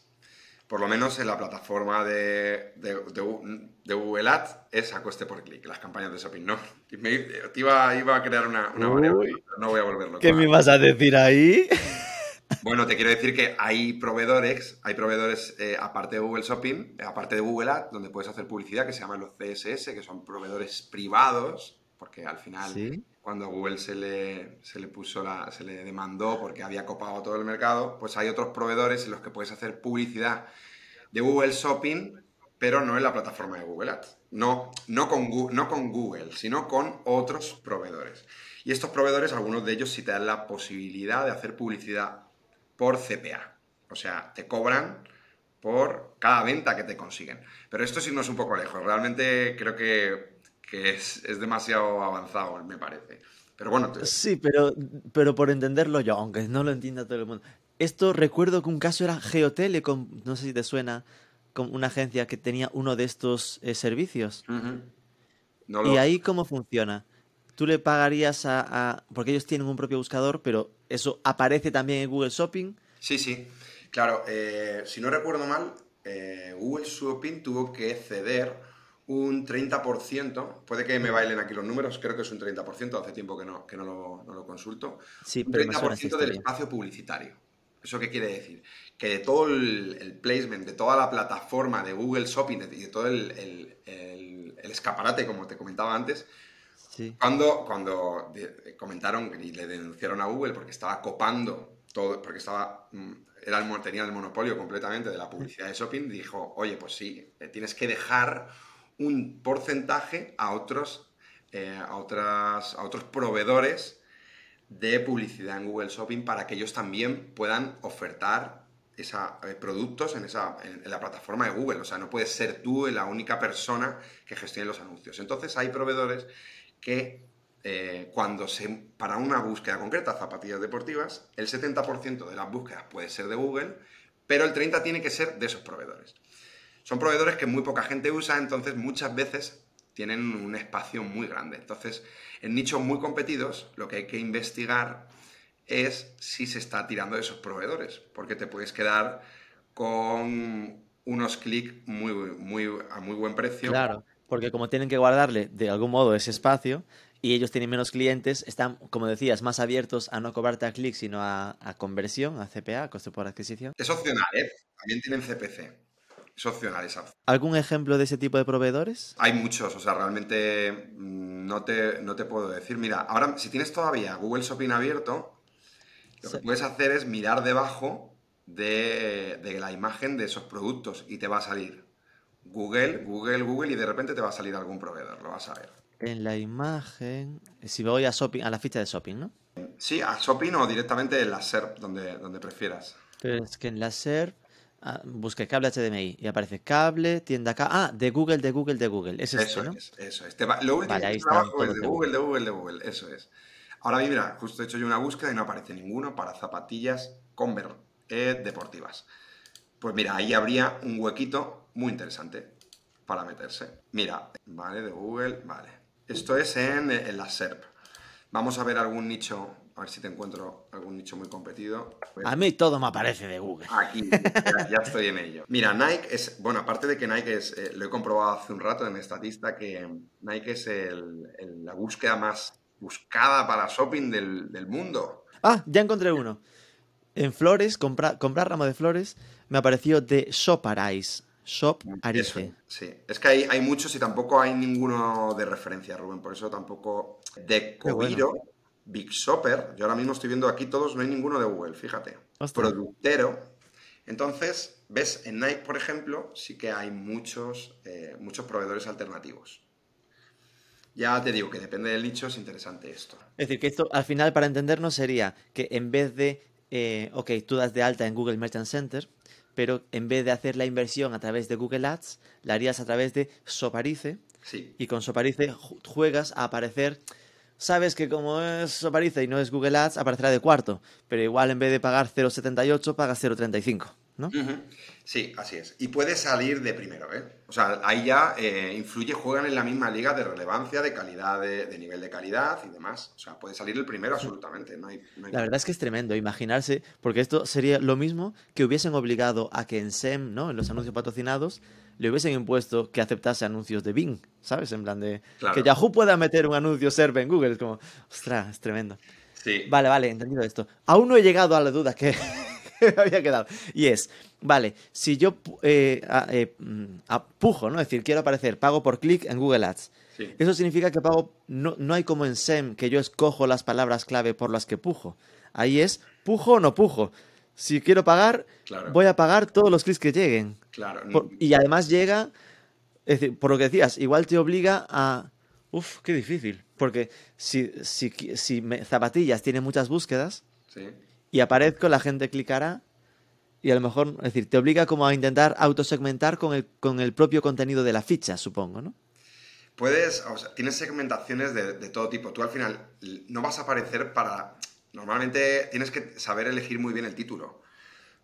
S2: Por lo menos en la plataforma de, de, Google Ads es a coste por clic, las campañas de shopping, ¿no? te iba, a crear una, una variable, no voy a volverlo.
S1: ¿Qué me vas a decir ahí?
S2: Bueno, te quiero decir que hay proveedores, hay proveedores eh, aparte de Google Shopping, eh, aparte de Google Ads, donde puedes hacer publicidad que se llaman los CSS, que son proveedores privados, porque al final cuando a Google se le, se le puso la, se le demandó porque había copado todo el mercado, pues hay otros proveedores en los que puedes hacer publicidad de Google Shopping, pero no en la plataforma de Google Ads. No, no, con, no con Google, sino con otros proveedores. Y estos proveedores, algunos de ellos sí te dan la posibilidad de hacer publicidad por CPA. O sea, te cobran por cada venta que te consiguen. Pero esto sí no es un poco lejos. Realmente creo que, es, demasiado avanzado, me parece. Pero bueno.
S1: Sí, pero, pero por entenderlo yo, aunque no lo entienda todo el mundo. Esto recuerdo que un caso era Geotelecom, no sé si te suena, con una agencia que tenía uno de estos eh, servicios. ¿Y ahí cómo funciona? Tú le pagarías a, Porque ellos tienen un propio buscador, pero eso aparece también en Google Shopping.
S2: Sí, sí. Claro, eh, si no recuerdo mal, eh, Google Shopping tuvo que ceder un 30%, puede que me bailen aquí los números, creo que es un 30%, hace tiempo que no, que no, lo, consulto,
S1: sí,
S2: un 30% del espacio publicitario. ¿Eso qué quiere decir? Que de todo el, placement, de toda la plataforma de Google Shopping y de, todo el, escaparate, como te comentaba antes, cuando, cuando comentaron y le denunciaron a Google porque estaba copando todo, porque estaba, mm, era el, tenía el monopolio completamente de la publicidad de shopping, dijo, oye, pues sí, eh, tienes que dejar un porcentaje a otros, eh, a, otras, a otros proveedores de publicidad en Google Shopping para que ellos también puedan ofertar esa, eh, productos en, esa, en, la plataforma de Google. O sea, no puedes ser tú la única persona que gestione los anuncios. Entonces hay proveedores que eh, cuando se, para una búsqueda concreta, zapatillas deportivas, el 70% de las búsquedas puede ser de Google, pero el 30% tiene que ser de esos proveedores. Son proveedores que muy poca gente usa, entonces muchas veces tienen un espacio muy grande. Entonces, en nichos muy competidos, lo que hay que investigar es si se está tirando de esos proveedores, porque te puedes quedar con unos clics muy, muy, a muy buen precio.
S1: Claro porque como tienen que guardarle de algún modo ese espacio y ellos tienen menos clientes, están, como decías, más abiertos a no cobrarte a clic, sino a, conversión, a CPA, coste por adquisición.
S2: Es opcional, ¿eh? También tienen CPC. Es opcional esa
S1: ¿Algún ejemplo de ese tipo de proveedores?
S2: Hay muchos, o sea, realmente mm, no te, no te puedo decir. Mira, ahora si tienes todavía Google Shopping abierto, lo que puedes hacer es mirar debajo de, de la imagen de esos productos y te va a salir Google, Google, Google y de repente te va a salir algún proveedor, lo vas a ver.
S1: En la imagen, si voy a shopping, a la ficha de shopping, ¿no?
S2: Sí, a shopping o directamente en la SERP, donde, donde prefieras.
S1: Pero es que en la SERP ah, busque cable HDMI y aparece cable, tienda acá. Ah, de Google, de Google, de Google.
S2: Es
S1: eso
S2: es, eso es. lo último que trabajo es de Google, de Google, de Google. Eso es. Ahora mira, justo he hecho yo una búsqueda y no aparece ninguno para zapatillas Converse eh, deportivas. Pues mira, ahí habría un huequito muy interesante para meterse. Mira, vale, de Google, vale. Esto es en, la SERP. Vamos a ver algún nicho, a ver si te encuentro algún nicho muy competido.
S1: Pues a mí todo me aparece de Google.
S2: Aquí, ya, estoy en ello. Mira, Nike es, bueno, aparte de que Nike es, eh, lo he comprobado hace un rato en Estatista, que Nike es la búsqueda más buscada para shopping del, mundo.
S1: Ah, ya encontré uno. En flores, comprar ramo de flores, me apareció de Shoparice. Shop Arice.
S2: sí, es que hay, hay, muchos y tampoco hay ninguno de referencia, Rubén. Por eso tampoco. De Coviro, Big Shopper. Yo ahora mismo estoy viendo aquí todos, no hay ninguno de Google, fíjate. Productero. Entonces, ves, en Nike, por ejemplo, sí que hay muchos, eh, muchos proveedores alternativos. Ya te digo que depende del nicho, es interesante esto.
S1: Es decir, que esto al final para entendernos sería que en vez de, eh, ok, tú das de alta en Google Merchant Center, pero en vez de hacer la inversión a través de Google Ads, la harías a través de Soparice.
S2: Sí.
S1: Y con Soparice juegas a aparecer. Sabes que como es Soparice y no es Google Ads, aparecerá de cuarto. Pero igual en vez de pagar 0,78, pagas 0,35. ¿No?
S2: Sí, así es. Y puede salir de primero, ¿eh? O sea, ahí ya eh, influye, juegan en la misma liga de relevancia, de calidad, de, nivel de calidad y demás. O sea, puede salir el primero absolutamente. No hay,
S1: La verdad es que es tremendo imaginarse, porque esto sería lo mismo que hubiesen obligado a que en SEM, ¿no? En los anuncios patrocinados, le hubiesen impuesto que aceptase anuncios de Bing, ¿sabes? En plan de que Yahoo pueda meter un anuncio SERP en Google. Es como, ostras, es tremendo.
S2: Sí.
S1: Vale, vale, entendido esto. Aún no he llegado a la duda que me había quedado. Y es, vale, si yo eh, eh, mm, pujo, ¿no? Es decir, quiero aparecer, pago por clic en Google Ads. Eso significa que pago, no, no hay como en SEM que yo escojo las palabras clave por las que pujo. Ahí es, pujo o no pujo. Si quiero pagar, voy a pagar todos los clics que lleguen.
S2: Claro.
S1: y además llega, es decir, por lo que decías, igual te obliga a... Uf, qué difícil. Porque si, si, si zapatillas tiene muchas búsquedas,
S2: sí
S1: y aparezco, la gente clicará y a lo mejor, es decir, te obliga como a intentar autosegmentar con el, con el propio contenido de la ficha, supongo, ¿no?
S2: Puedes, o sea, tienes segmentaciones de, todo tipo. Tú al final no vas a aparecer para... Normalmente tienes que saber elegir muy bien el título.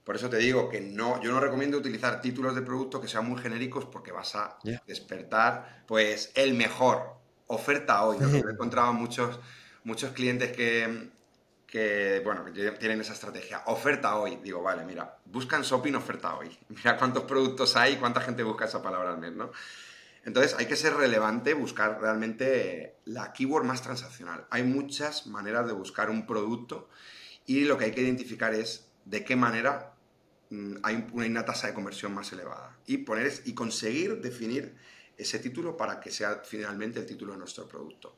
S2: Por eso te digo que no, yo no recomiendo utilizar títulos de producto que sean muy genéricos porque vas a despertar, pues, el mejor. Oferta hoy. He encontrado muchos, muchos clientes que, que, bueno, tienen esa estrategia. Oferta hoy. Digo, vale, mira, buscan shopping oferta hoy. Mira cuántos productos hay, cuánta gente busca esa palabra al mes, ¿no? Entonces hay que ser relevante, buscar realmente la keyword más transaccional. Hay muchas maneras de buscar un producto y lo que hay que identificar es de qué manera mm, hay una tasa de conversión más elevada. Y, poner, y conseguir definir ese título para que sea finalmente el título de nuestro producto.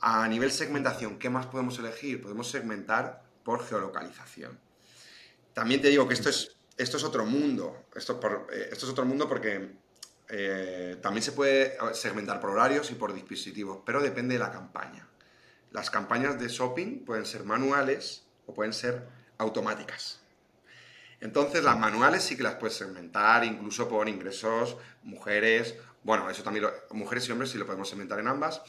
S2: A nivel segmentación, ¿qué más podemos elegir? Podemos segmentar por geolocalización. También te digo que esto es, esto es otro mundo. Esto, eh, es otro mundo porque eh, también se puede segmentar por horarios y por dispositivos, pero depende de la campaña. Las campañas de shopping pueden ser manuales o pueden ser automáticas. Entonces, las manuales sí que las puedes segmentar, incluso por ingresos, mujeres, bueno, eso también, mujeres y hombres sí lo podemos segmentar en ambas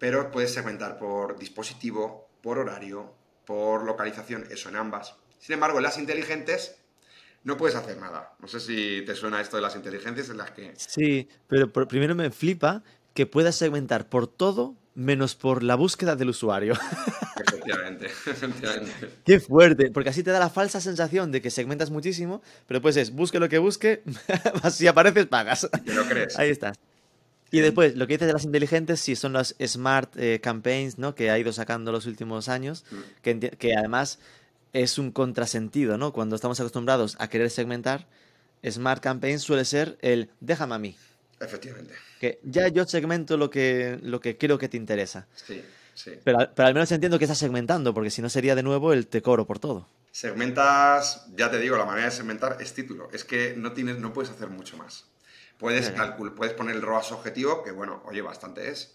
S2: pero puedes segmentar por dispositivo, por horario, por localización, eso en ambas. Sin embargo, en las inteligentes no puedes hacer nada. No sé si te suena esto de las inteligencias en las que...
S1: Sí, pero primero me flipa que puedas segmentar por todo menos por la búsqueda del usuario.
S2: Efectivamente, efectivamente.
S1: Qué fuerte, porque así te da la falsa sensación de que segmentas muchísimo, pero pues es, busque lo que busque, si apareces pagas.
S2: ¿Te lo crees?
S1: Ahí estás. Y después, lo que dices de las inteligentes, sí, son las smart eh, campaigns, ¿no? Que ha ido sacando los últimos años, que, que, además es un contrasentido, ¿no? Cuando estamos acostumbrados a querer segmentar, smart campaigns suele ser el déjame a mí.
S2: Efectivamente.
S1: Que ya yo segmento lo que, lo que creo que te interesa.
S2: Sí, sí.
S1: Pero, pero al menos entiendo que estás segmentando, porque si no sería de nuevo el te coro por todo.
S2: Segmentas, ya te digo, la manera de segmentar es título. Es que no, tienes, no puedes hacer mucho más. Puedes, puedes poner el ROAS objetivo, que bueno, oye, bastante es.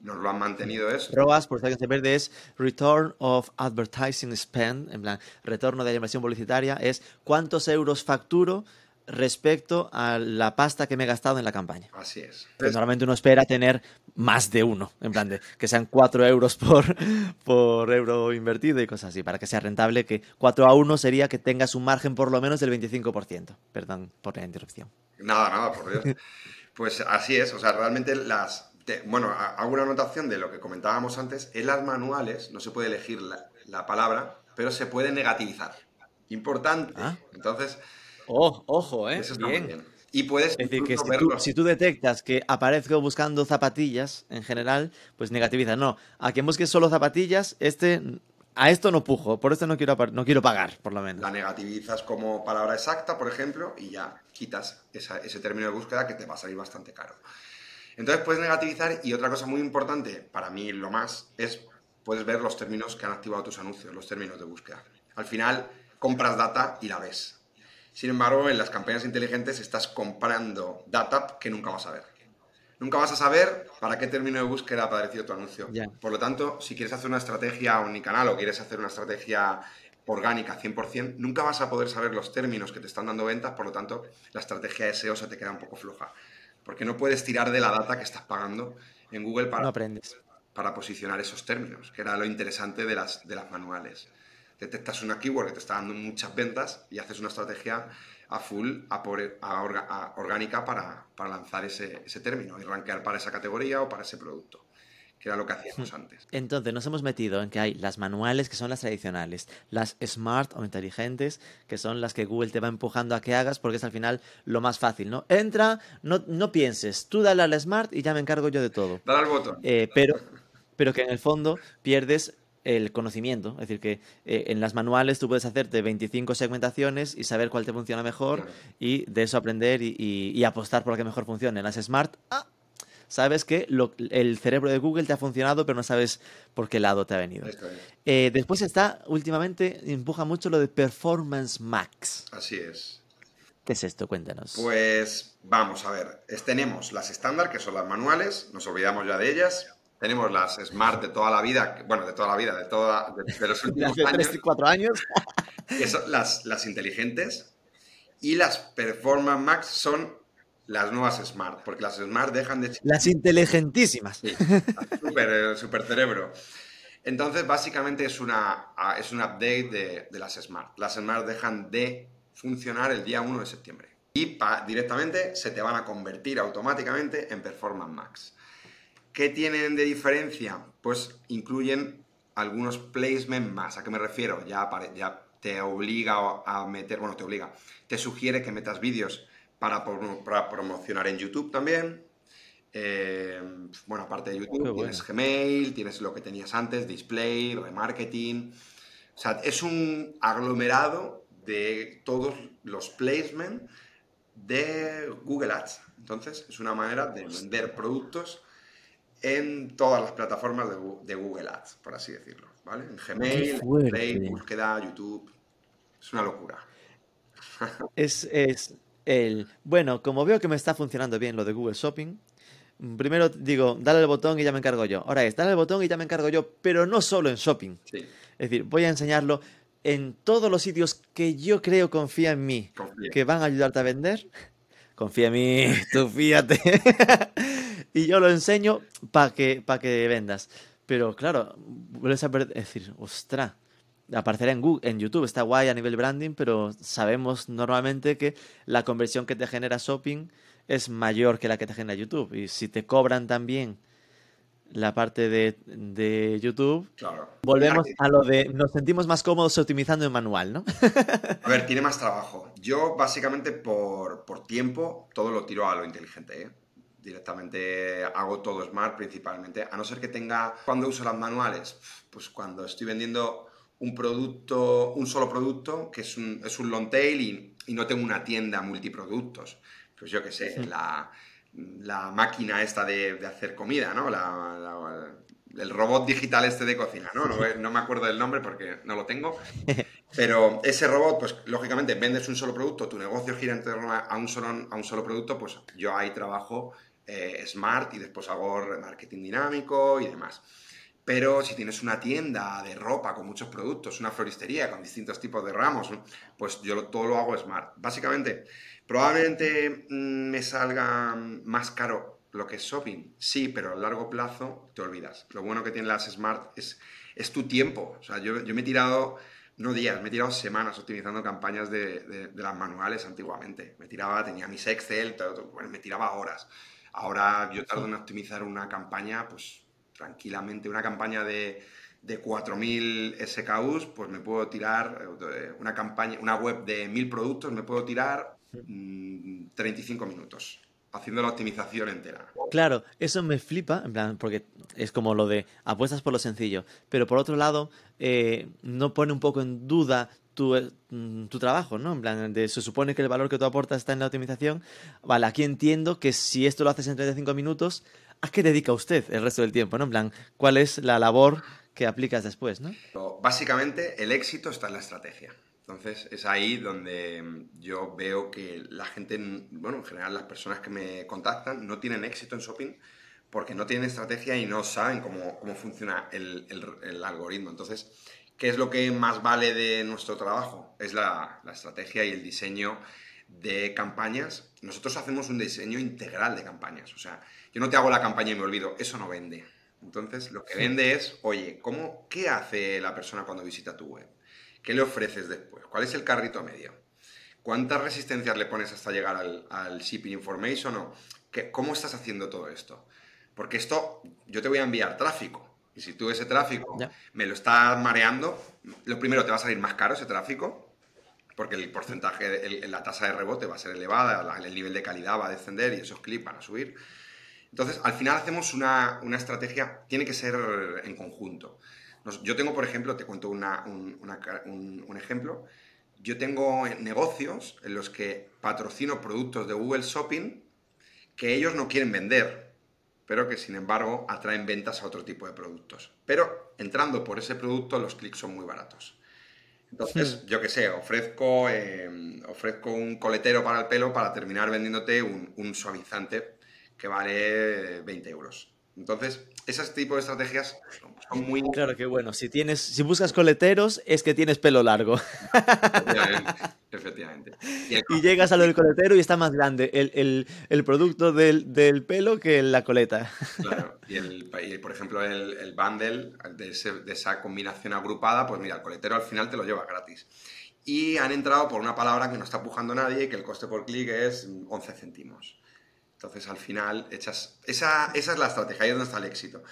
S2: Nos lo han mantenido eso.
S1: ROAS, por si alguien se pierde, es Return of Advertising Spend, en plan, retorno de la inversión publicitaria, es cuántos euros facturo respecto a la pasta que me he gastado en la campaña.
S2: Así es.
S1: normalmente uno espera tener más de uno, en plan de que sean 4 euros por, por euro invertido y cosas así, para que sea rentable, que 4 a 1 sería que tengas un margen por lo menos del 25%. Perdón por la interrupción.
S2: Nada, nada, por Dios. Pues así es, o sea, realmente las... bueno, hago una anotación de lo que comentábamos antes, en las manuales no se puede elegir la, palabra, pero se puede negativizar. Importante. Ah. Entonces...
S1: Oh, ojo, ¿eh? Eso está bien. bien.
S2: Y puedes.
S1: Es decir, que si tú, detectas que aparezco buscando zapatillas en general, pues negativiza. No, a quien busques solo zapatillas, este. A esto no pujo, por esto no quiero, no quiero pagar, por lo menos.
S2: La negativizas como palabra exacta, por ejemplo, y ya quitas ese término de búsqueda que te va a salir bastante caro. Entonces puedes negativizar y otra cosa muy importante, para mí lo más, es puedes ver los términos que han activado tus anuncios, los términos de búsqueda. Al final compras data y la ves. Sin embargo, en las campañas inteligentes estás comprando data que nunca vas a ver. nunca vas a saber para qué término de búsqueda ha aparecido tu anuncio. Por lo tanto, si quieres hacer una estrategia unicanal o quieres hacer una estrategia orgánica 100%, nunca vas a poder saber los términos que te están dando ventas, por lo tanto, la estrategia de SEO se te queda un poco floja. Porque no puedes tirar de la data que estás pagando en Google para,
S1: aprendes.
S2: para posicionar esos términos, que era lo interesante de las, de las manuales. Detectas una keyword que te está dando muchas ventas y haces una estrategia a full, a, orgánica para, lanzar ese, ese término y rankear para esa categoría o para ese producto que era lo que hacíamos hmm. antes.
S1: Entonces, nos hemos metido en que hay las manuales, que son las tradicionales, las smart o inteligentes, que son las que Google te va empujando a que hagas, porque es al final lo más fácil, ¿no? Entra, no, no pienses, tú dale al smart y ya me encargo yo de todo.
S2: Dale al botón.
S1: Eh, pero, pero que en el fondo pierdes el conocimiento. Es decir, que eh, en las manuales tú puedes hacerte 25 segmentaciones y saber cuál te funciona mejor y de eso aprender y, apostar por lo que mejor funcione. En las Smart, ah, sabes que el cerebro de Google te ha funcionado, pero no sabes por qué lado te ha venido. Eh, después está, últimamente, empuja mucho lo de Performance Max.
S2: Así es.
S1: ¿Qué es esto? Cuéntanos.
S2: Pues vamos a ver. tenemos las estándar, que son las manuales, nos olvidamos ya de ellas tenemos las Smart de toda la vida, bueno, de toda la vida, de, toda, de, los últimos
S1: años. 3, 4 años.
S2: que son las, las inteligentes. Y las Performance Max son las nuevas Smart, porque las Smart dejan de...
S1: Las inteligentísimas.
S2: Sí, super, super cerebro. Entonces, básicamente es, una, es un update de, de, las Smart. Las Smart dejan de funcionar el día 1 de septiembre. Y directamente se te van a convertir automáticamente en Performance Max. ¿Qué tienen de diferencia? Pues incluyen algunos placements más. ¿A qué me refiero? Ya, ya te obliga a meter, bueno, te obliga, te sugiere que metas vídeos para, promocionar en YouTube también. Eh, bueno, aparte de YouTube, tienes Gmail, tienes lo que tenías antes, display, remarketing. O sea, es un aglomerado de todos los placements de Google Ads. Entonces, es una manera de vender productos en todas las plataformas de, Google Ads, por así decirlo, ¿vale? En Gmail, Play, búsqueda, YouTube. Es una locura.
S1: es, es el... Bueno, como veo que me está funcionando bien lo de Google Shopping, primero digo, dale el botón y ya me encargo yo. Ahora es, dale el botón y ya me encargo yo, pero no solo en Shopping. Es decir, voy a enseñarlo en todos los sitios que yo creo confía en mí, que van a ayudarte a vender. Confía en mí, tú fíjate. y yo lo enseño para que, que vendas. Pero claro, vuelves a decir, ostra, aparecerá en, Google, en YouTube, está guay a nivel branding, pero sabemos normalmente que la conversión que te genera shopping es mayor que la que te genera YouTube. Y si te cobran también la parte de, YouTube, volvemos a lo de nos sentimos más cómodos optimizando en manual, ¿no?
S2: a ver, tiene más trabajo. Yo básicamente por, por tiempo todo lo tiro a lo inteligente. ¿eh? Directamente hago todo smart principalmente, a no ser que tenga, cuando uso las manuales, pues cuando estoy vendiendo un producto, un solo producto, que es un, es un long tail y, no tengo una tienda multiproductos. Pues yo qué sé, la, la, máquina esta de, hacer comida, ¿no? el robot digital este de cocina, ¿no? ¿no? me acuerdo del nombre porque no lo tengo. Pero ese robot, pues lógicamente vendes un solo producto, tu negocio gira en torno a un solo, a un solo producto, pues yo ahí trabajo eh, smart y después hago marketing dinámico y demás. Pero si tienes una tienda de ropa con muchos productos, una floristería con distintos tipos de ramos, pues yo todo lo hago smart. Básicamente, probablemente mm, me salga más caro lo que es shopping, sí, pero a largo plazo te olvidas. Lo bueno que tienen las smart es, es tu tiempo. O sea, yo, me he tirado no días, me he tirado semanas optimizando campañas de, las manuales antiguamente. Me tiraba, tenía mis Excel, me tiraba horas. Ahora yo tardo en optimizar una campaña, pues tranquilamente, una campaña de, de 4.000 SKUs, pues me puedo tirar eh, una campaña, una web de 1.000 productos, me puedo tirar 35 mm, minutos haciendo la optimización entera.
S1: Claro, eso me flipa, en plan, porque es como lo de apuestas por lo sencillo, pero por otro lado, eh, no pone un poco en duda tu, mm, tu, trabajo, ¿no? En plan, de, se supone que el valor que tú aportas está en la optimización. Vale, aquí entiendo que si esto lo haces en 35 minutos, ¿a qué dedica usted el resto del tiempo, ¿no? En plan, ¿cuál es la labor que aplicas después, ¿no?
S2: Básicamente, el éxito está en la estrategia. Entonces es ahí donde yo veo que la gente, bueno, en general las personas que me contactan no tienen éxito en shopping porque no tienen estrategia y no saben cómo, cómo funciona el, el, algoritmo. Entonces, ¿qué es lo que más vale de nuestro trabajo? Es la, la estrategia y el diseño de campañas. Nosotros hacemos un diseño integral de campañas. O sea, yo no te hago la campaña y me olvido, eso no vende. Entonces, lo que vende es, oye, ¿cómo, ¿qué hace la persona cuando visita tu web? ¿Qué le ofreces después? ¿Cuál es el carrito medio? ¿Cuántas resistencias le pones hasta llegar al, al shipping information? O ¿Cómo estás haciendo todo esto? Porque esto, yo te voy a enviar tráfico. Y si tú ese tráfico me lo estás mareando, lo primero te va a salir más caro ese tráfico, porque el porcentaje, la tasa de rebote va a ser elevada, el nivel de calidad va a descender y esos clips van a subir. Entonces, al final hacemos una, estrategia, tiene que ser en conjunto. Yo tengo, por ejemplo, te cuento un, un, ejemplo, yo tengo negocios en los que patrocino productos de Google Shopping que ellos no quieren vender, pero que sin embargo atraen ventas a otro tipo de productos. Pero entrando por ese producto los clics son muy baratos. Entonces, hmm. yo qué sé, ofrezco, em, ofrezco un coletero para el pelo para terminar vendiéndote un, un suavizante que vale 20 euros. Entonces, ese tipo de estrategias son muy...
S1: Claro que bueno, si, tienes, si buscas coleteros es que tienes pelo largo.
S2: Efectivamente.
S1: Y, llegas a lo del coletero y está más grande el, producto del, pelo que la coleta.
S2: Claro, y, por ejemplo el, bundle de, de, esa combinación agrupada, pues mira, el coletero al final te lo lleva gratis. Y han entrado por una palabra que no está pujando nadie y que el coste por clic es 11 céntimos. Entonces, al final, echas... Esa, esa es la estrategia, ahí es donde está el éxito.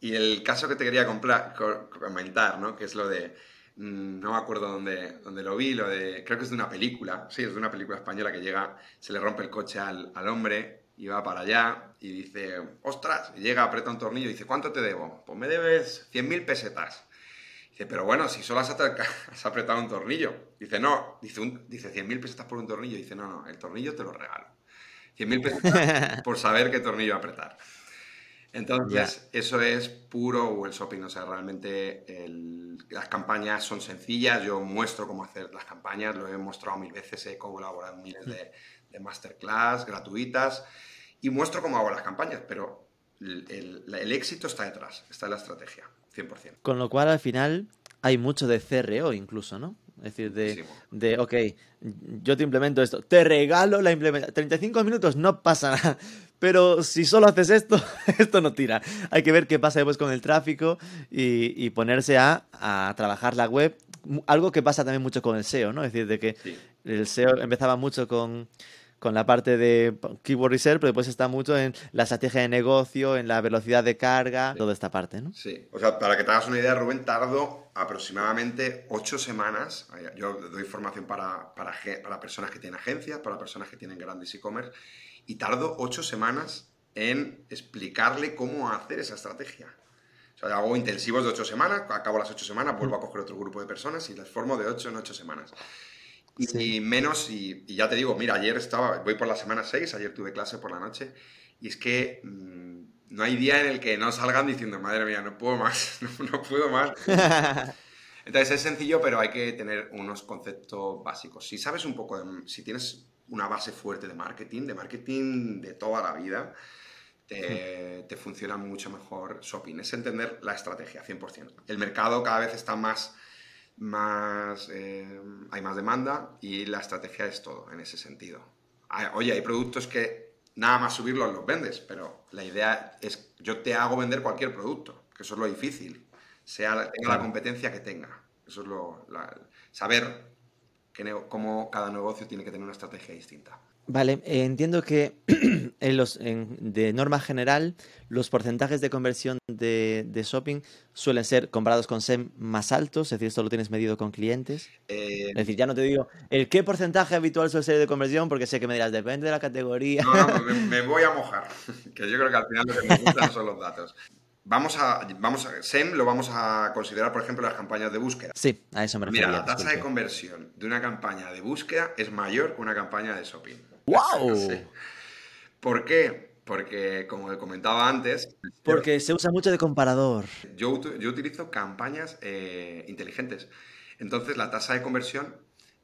S2: Y el caso que te quería comentar, ¿no? Que es lo de... Mm, no me acuerdo dónde, dónde, lo vi, lo de... Creo que es de una película. Sí, es de una película española que llega, se le rompe el coche al, al hombre y va para allá y dice, ostras, y llega, aprieta un tornillo y dice, ¿cuánto te debo? Pues me debes 100.000 pesetas. Dice, pero bueno, si solo has, has apretado un tornillo. Dice, no, dice, dice 100.000 pesetas por un tornillo. Dice, no, no, el tornillo te lo regalo. 100.000 pesos por saber qué tornillo apretar. Entonces, eso es puro Google Shopping. O sea, realmente las campañas son sencillas. Yo muestro cómo hacer las campañas, lo he mostrado mil veces, he colaborado en miles de, masterclass gratuitas y muestro cómo hago las campañas, pero el, el, éxito está detrás, está en la estrategia, 100%.
S1: Con lo cual, al final, hay mucho de CRO incluso, ¿no? Es decir, de, de, ok, yo te implemento esto, te regalo la implementación. 35 minutos no pasa nada. Pero si solo haces esto, esto no tira. Hay que ver qué pasa después con el tráfico y, ponerse a, a, trabajar la web. Algo que pasa también mucho con el SEO, ¿no? Es decir, de que el SEO empezaba mucho con con la parte de Keyword Research, pero después está mucho en la estrategia de negocio, en la velocidad de carga, toda esta parte, ¿no?
S2: Sí, o sea, para que te hagas una idea, Rubén, tardo aproximadamente ocho semanas. Yo doy formación para, para, para personas que tienen agencias, para personas que tienen grandes e-commerce, y tardo ocho semanas en explicarle cómo hacer esa estrategia. O sea, hago intensivos de ocho semanas, acabo las ocho semanas, vuelvo a coger otro grupo de personas y las formo de ocho en ocho semanas. Y, menos, y, ya te digo, mira, ayer estaba, voy por la semana 6, ayer tuve clase por la noche, y es que mm, no hay día en el que no salgan diciendo, madre mía, no puedo más, no, puedo más. Entonces es sencillo, pero hay que tener unos conceptos básicos. Si sabes un poco, de, si tienes una base fuerte de marketing, de marketing de toda la vida, te, te, funciona mucho mejor shopping. Es entender la estrategia, 100%. El mercado cada vez está más más, eh, hay más demanda y la estrategia es todo en ese sentido. oye, hay productos que nada más subirlos los vendes, pero la idea es yo te hago vender cualquier producto, que eso es lo difícil, sea tenga la competencia que tenga. Eso es lo, saber que, cómo cada negocio tiene que tener una estrategia distinta.
S1: Vale, eh, entiendo que en los, de norma general los porcentajes de conversión de, shopping suelen ser comparados con SEM más altos, es decir, esto lo tienes medido con clientes. Eh, es decir, ya no te digo el qué porcentaje habitual suele ser de conversión, porque sé que me dirás, depende de la categoría.
S2: No, no, me, voy a mojar, que yo creo que al final lo que me gustan son los datos. Vamos a, vamos a, SEM lo vamos a considerar, por ejemplo, las campañas de búsqueda.
S1: Sí, a eso me refería.
S2: Mira, la tasa de conversión de una campaña de búsqueda es mayor que una campaña de shopping.
S1: ¡Wow!
S2: ¿Por qué? Porque, como comentaba antes...
S1: Porque se usa mucho de comparador.
S2: Yo, yo utilizo campañas eh, inteligentes. Entonces, la tasa de conversión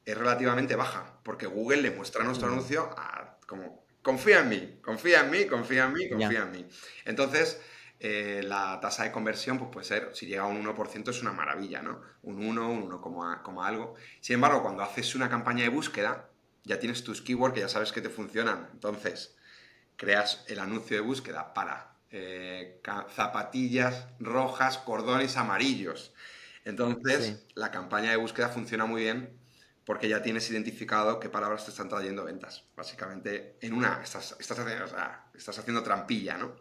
S2: es relativamente baja, porque Google le muestra nuestro mm. anuncio a, como, confía en mí, confía en mí, confía en mí, confía en mí. Entonces, eh, la tasa de conversión pues puede ser, si llega a un 1% es una maravilla, ¿no? Un 1, un 1, como, algo. Sin embargo, cuando haces una campaña de búsqueda, ya tienes tus keywords que ya sabes que te funcionan. Entonces, creas el anuncio de búsqueda para eh, zapatillas rojas, cordones amarillos. Entonces, la campaña de búsqueda funciona muy bien porque ya tienes identificado qué palabras te están trayendo ventas. Básicamente, en una, estás, estás, haciendo, estás haciendo trampilla, ¿no?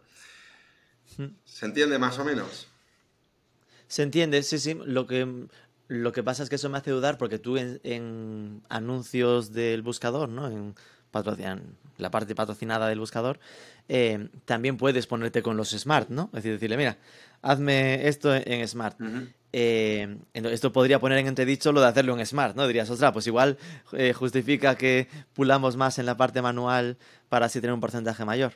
S2: Hmm. ¿Se entiende más o menos?
S1: Se entiende, sí, sí. Lo que, lo que pasa es que eso me hace dudar porque tú en, anuncios del buscador, ¿no? En la parte patrocinada del buscador, eh, también puedes ponerte con los smart, ¿no? Es decir, decirle, mira, hazme esto en smart. Eh, esto podría poner en entredicho lo de hacerlo en Smart, ¿no? Dirías, ostras, pues igual eh, justifica que pulamos más en la parte manual para así tener un porcentaje mayor.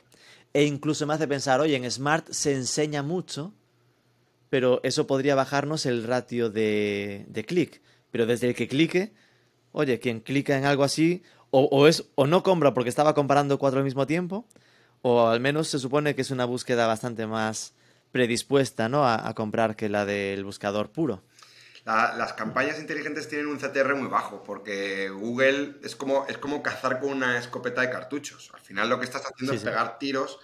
S1: E incluso me hace pensar, oye, en Smart se enseña mucho, pero eso podría bajarnos el ratio de, de clic. Pero desde el que clique, oye, quien clica en algo así, o, es, o no compra porque estaba comparando cuatro al mismo tiempo, o al menos se supone que es una búsqueda bastante más predispuesta ¿no? a, comprar que la del buscador puro.
S2: las campañas inteligentes tienen un CTR muy bajo porque Google es como, es como cazar con una escopeta de cartuchos. Al final lo que estás haciendo es pegar tiros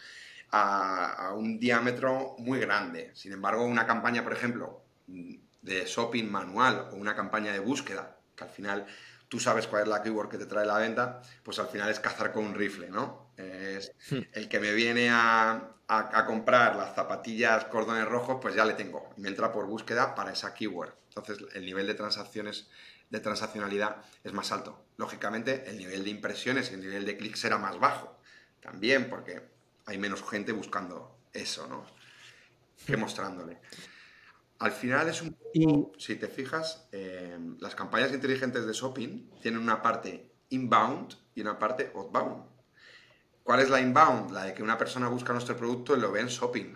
S2: a, un diámetro muy grande. Sin embargo, una campaña, por ejemplo, de shopping manual o una campaña de búsqueda, que al final tú sabes cuál es la keyword que te trae la venta, pues al final es cazar con un rifle, ¿no? Es hmm. el que me viene a, a, comprar las zapatillas cordones rojos, pues ya le tengo. Me entra por búsqueda para esa keyword. Entonces, el nivel de transacciones, de transaccionalidad es más alto. Lógicamente, el nivel de impresiones y el nivel de clics será más bajo. También porque hay menos gente buscando eso, ¿no? Que mostrándole. Al final es un poco, si te fijas, eh, las campañas inteligentes de shopping tienen una parte inbound y una parte outbound. ¿Cuál es la inbound? La de que una persona busca nuestro producto y lo ve en shopping.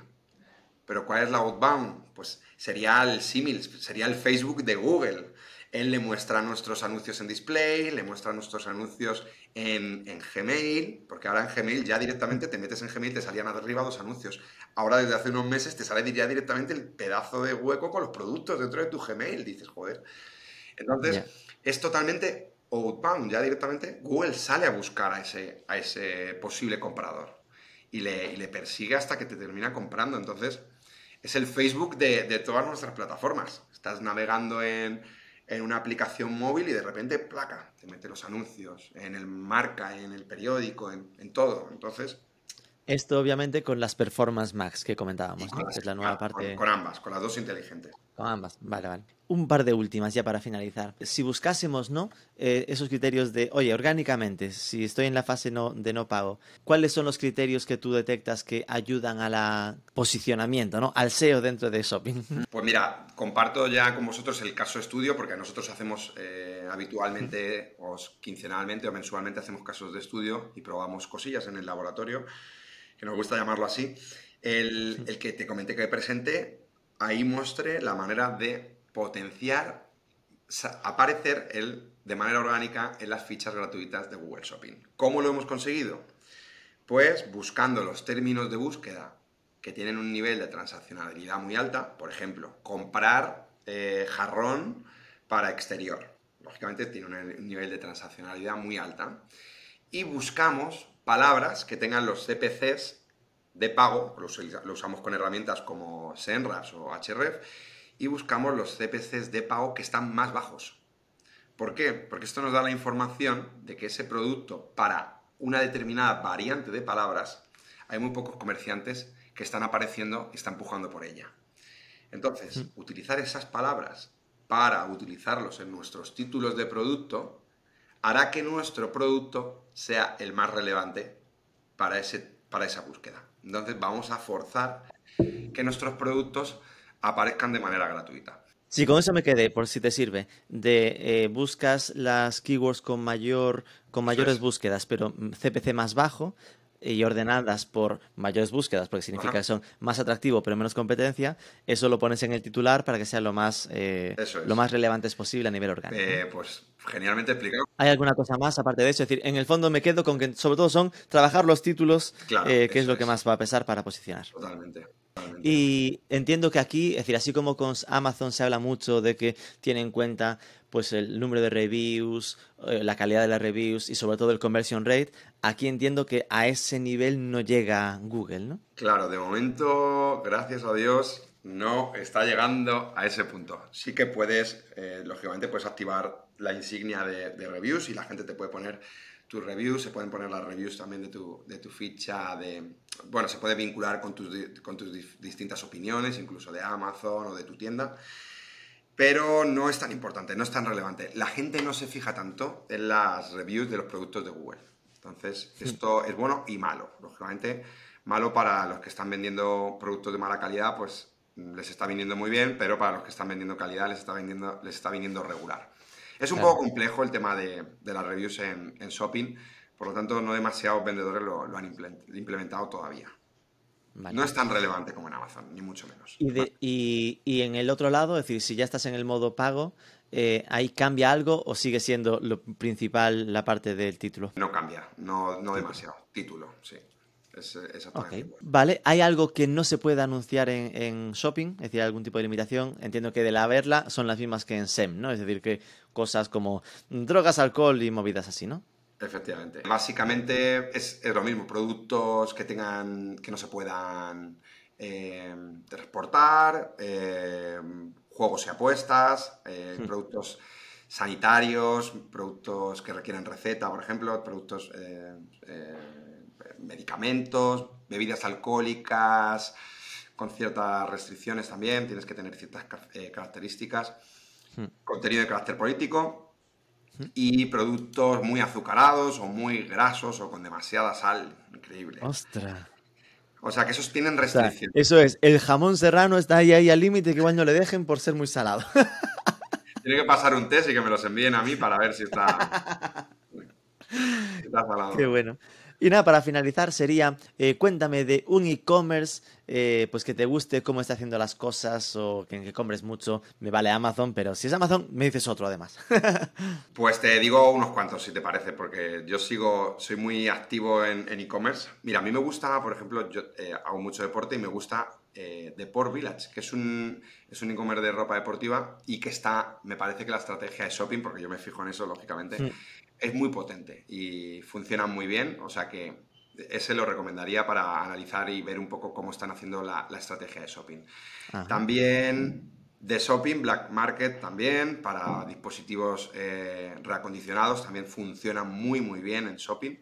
S2: Pero ¿cuál es la outbound? Pues sería el símil, sería el Facebook de Google. Él le muestra nuestros anuncios en display, le muestra nuestros anuncios en, Gmail, porque ahora en Gmail ya directamente te metes en Gmail, te salían arriba dos anuncios. Ahora desde hace unos meses te sale ya directamente el pedazo de hueco con los productos dentro de tu Gmail. Dices, joder. Entonces, es totalmente outbound, ya directamente Google sale a buscar a ese, a ese posible comprador y le, persigue hasta que te termina comprando. Entonces, es el Facebook de, todas nuestras plataformas. Estás navegando en, una aplicación móvil y de repente, placa, te mete los anuncios, en el marca, en el periódico, en, en todo. Entonces,
S1: esto obviamente con las Performance Max que comentábamos, ¿no?
S2: es la nueva parte. Con, ambas, con las dos inteligentes.
S1: Con ambas, vale, vale. Un par de últimas ya para finalizar. Si buscásemos, ¿no? Eh, esos criterios de, oye, orgánicamente, si estoy en la fase no, de no pago, ¿cuáles son los criterios que tú detectas que ayudan a la posicionamiento, ¿no? Al SEO dentro de shopping.
S2: Pues mira, comparto ya con vosotros el caso estudio, porque nosotros hacemos eh, habitualmente, o quincenalmente o mensualmente hacemos casos de estudio y probamos cosillas en el laboratorio que nos gusta llamarlo así, el, que te comenté que presenté, ahí muestre la manera de potenciar, aparecer el, de manera orgánica en las fichas gratuitas de Google Shopping. ¿Cómo lo hemos conseguido? Pues buscando los términos de búsqueda que tienen un nivel de transaccionalidad muy alta, por ejemplo, comprar eh, jarrón para exterior. Lógicamente tiene un nivel de transaccionalidad muy alta. Y buscamos palabras que tengan los CPCs de pago, lo usamos con herramientas como Senras o Href, y buscamos los CPCs de pago que están más bajos. ¿Por qué? Porque esto nos da la información de que ese producto para una determinada variante de palabras, hay muy pocos comerciantes que están apareciendo y están empujando por ella. Entonces, mm. utilizar esas palabras para utilizarlos en nuestros títulos de producto hará que nuestro producto sea el más relevante para, ese, para esa búsqueda. Entonces vamos a forzar que nuestros productos aparezcan de manera gratuita.
S1: Sí, con eso me quedé, por si te sirve. De eh, buscas las keywords con mayor con mayores búsquedas, pero CPC más bajo, y ordenadas por mayores búsquedas, porque significa que son más atractivos pero menos competencia, eso lo pones en el titular para que sea lo más, eh, lo más relevante posible a nivel orgánico.
S2: Eh, pues genialmente explicado.
S1: ¿Hay alguna cosa más aparte de eso? Es decir, en el fondo me quedo con que sobre todo son trabajar los títulos, eh, que es lo que más va a pesar para posicionar.
S2: Totalmente.
S1: Y entiendo que aquí, es decir, así como con Amazon se habla mucho de que tiene en cuenta pues el número de reviews, eh, la calidad de las reviews y sobre todo el conversion rate, aquí entiendo que a ese nivel no llega Google, ¿no?
S2: Claro, de momento, gracias a Dios, no está llegando a ese punto. Sí que puedes, eh, lógicamente, puedes activar la insignia de, reviews y la gente te puede poner tus reviews, se pueden poner las reviews también de tu, de tu ficha, de, bueno, se puede vincular con tus, con tus distintas opiniones, incluso de Amazon o de tu tienda, pero no es tan importante, no es tan relevante. La gente no se fija tanto en las reviews de los productos de Google. Entonces, esto es bueno y malo. Lógicamente, malo para los que están vendiendo productos de mala calidad, pues les está viniendo muy bien, pero para los que están vendiendo calidad les está, vendiendo, les está viniendo regular. Es un poco complejo el tema de, las reviews en, shopping, por lo tanto no demasiados vendedores lo, han implementado todavía. No es tan relevante como en Amazon, ni mucho menos.
S1: Y, y, en el otro lado, es decir, si ya estás en el modo pago, eh, ¿ahí cambia algo o sigue siendo lo principal la parte del título?
S2: No cambia, no, no demasiado. Título, sí.
S1: Vale, ¿hay algo que no se puede anunciar en, shopping? Es decir, algún tipo de limitación. Entiendo que de la verla son las mismas que en SEM, ¿no? Es decir, que cosas como drogas, alcohol y movidas así, ¿no?
S2: Efectivamente. Básicamente es, lo mismo, productos que tengan, que no se puedan eh, transportar, eh, juegos y apuestas, eh, hmm. productos sanitarios, productos que requieren receta, por ejemplo, productos medicamentos, bebidas alcohólicas, con ciertas restricciones también, tienes que tener ciertas eh, características, hmm. contenido de carácter político. Y productos muy azucarados o muy grasos o con demasiada sal, increíble.
S1: ¡Ostras!
S2: O sea, que esos tienen restricciones.
S1: eso es, el jamón serrano está ahí, ahí al límite que igual no le dejen por ser muy salado.
S2: Tiene que pasar un test y que me los envíen a mí para ver si está,
S1: si está salado. Qué bueno. Y nada, para finalizar sería, eh, cuéntame de un e-commerce eh, pues que te guste cómo está haciendo las cosas o que, que compres mucho. Me vale Amazon, pero si es Amazon, me dices otro además.
S2: pues te digo unos cuantos, si te parece, porque yo sigo, soy muy activo en e-commerce. Mira, a mí me gusta, por ejemplo, yo eh, hago mucho deporte y me gusta Deport Village, que es un, es un e-commerce de ropa deportiva y que está, me parece que la estrategia de shopping, porque yo me fijo en eso, lógicamente, es muy potente y funciona muy bien, o sea que ese lo recomendaría para analizar y ver un poco cómo están haciendo la, estrategia de shopping. También de shopping, Black Market también, para dispositivos eh, reacondicionados, también funciona muy muy bien en shopping.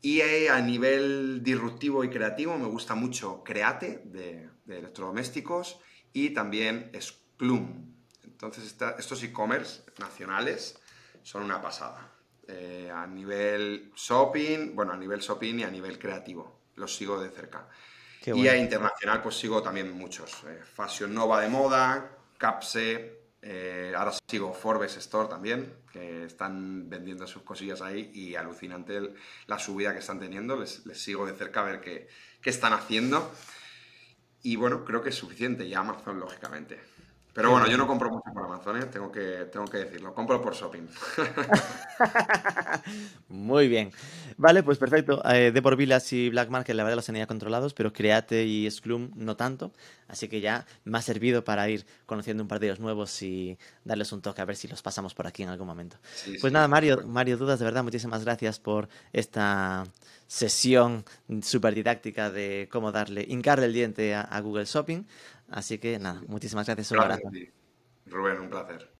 S2: Y eh, a nivel disruptivo y creativo me gusta mucho Create de, electrodomésticos y también Splum. Entonces estos e-commerce nacionales son una pasada. Eh, a nivel shopping, bueno, a nivel shopping y a nivel creativo. Los sigo de cerca. Y a internacional, pues sigo también muchos. Eh, Fashion Nova de moda, Capse, eh, ahora sigo Forbes Store también, que están vendiendo sus cosillas ahí y alucinante la subida que están teniendo. Les, sigo de cerca a ver qué, qué están haciendo. Y bueno, creo que es suficiente. Y Amazon, lógicamente. Pero bueno, yo no compro mucho por Amazon, ¿eh? tengo, que, tengo que decirlo. Compro por shopping.
S1: Muy bien. Vale, pues perfecto. Eh, de por Villas y Black Market, la verdad los tenía controlados, pero Create y Sclum no tanto. Así que ya me ha servido para ir conociendo un par de ellos nuevos y darles un toque a ver si los pasamos por aquí en algún momento. pues nada, Mario, Mario Dudas, de verdad, muchísimas gracias por esta sesión súper didáctica de cómo darle, hincarle el diente a Google Shopping. Así que nada, muchísimas gracias.
S2: Un Rubén, un placer.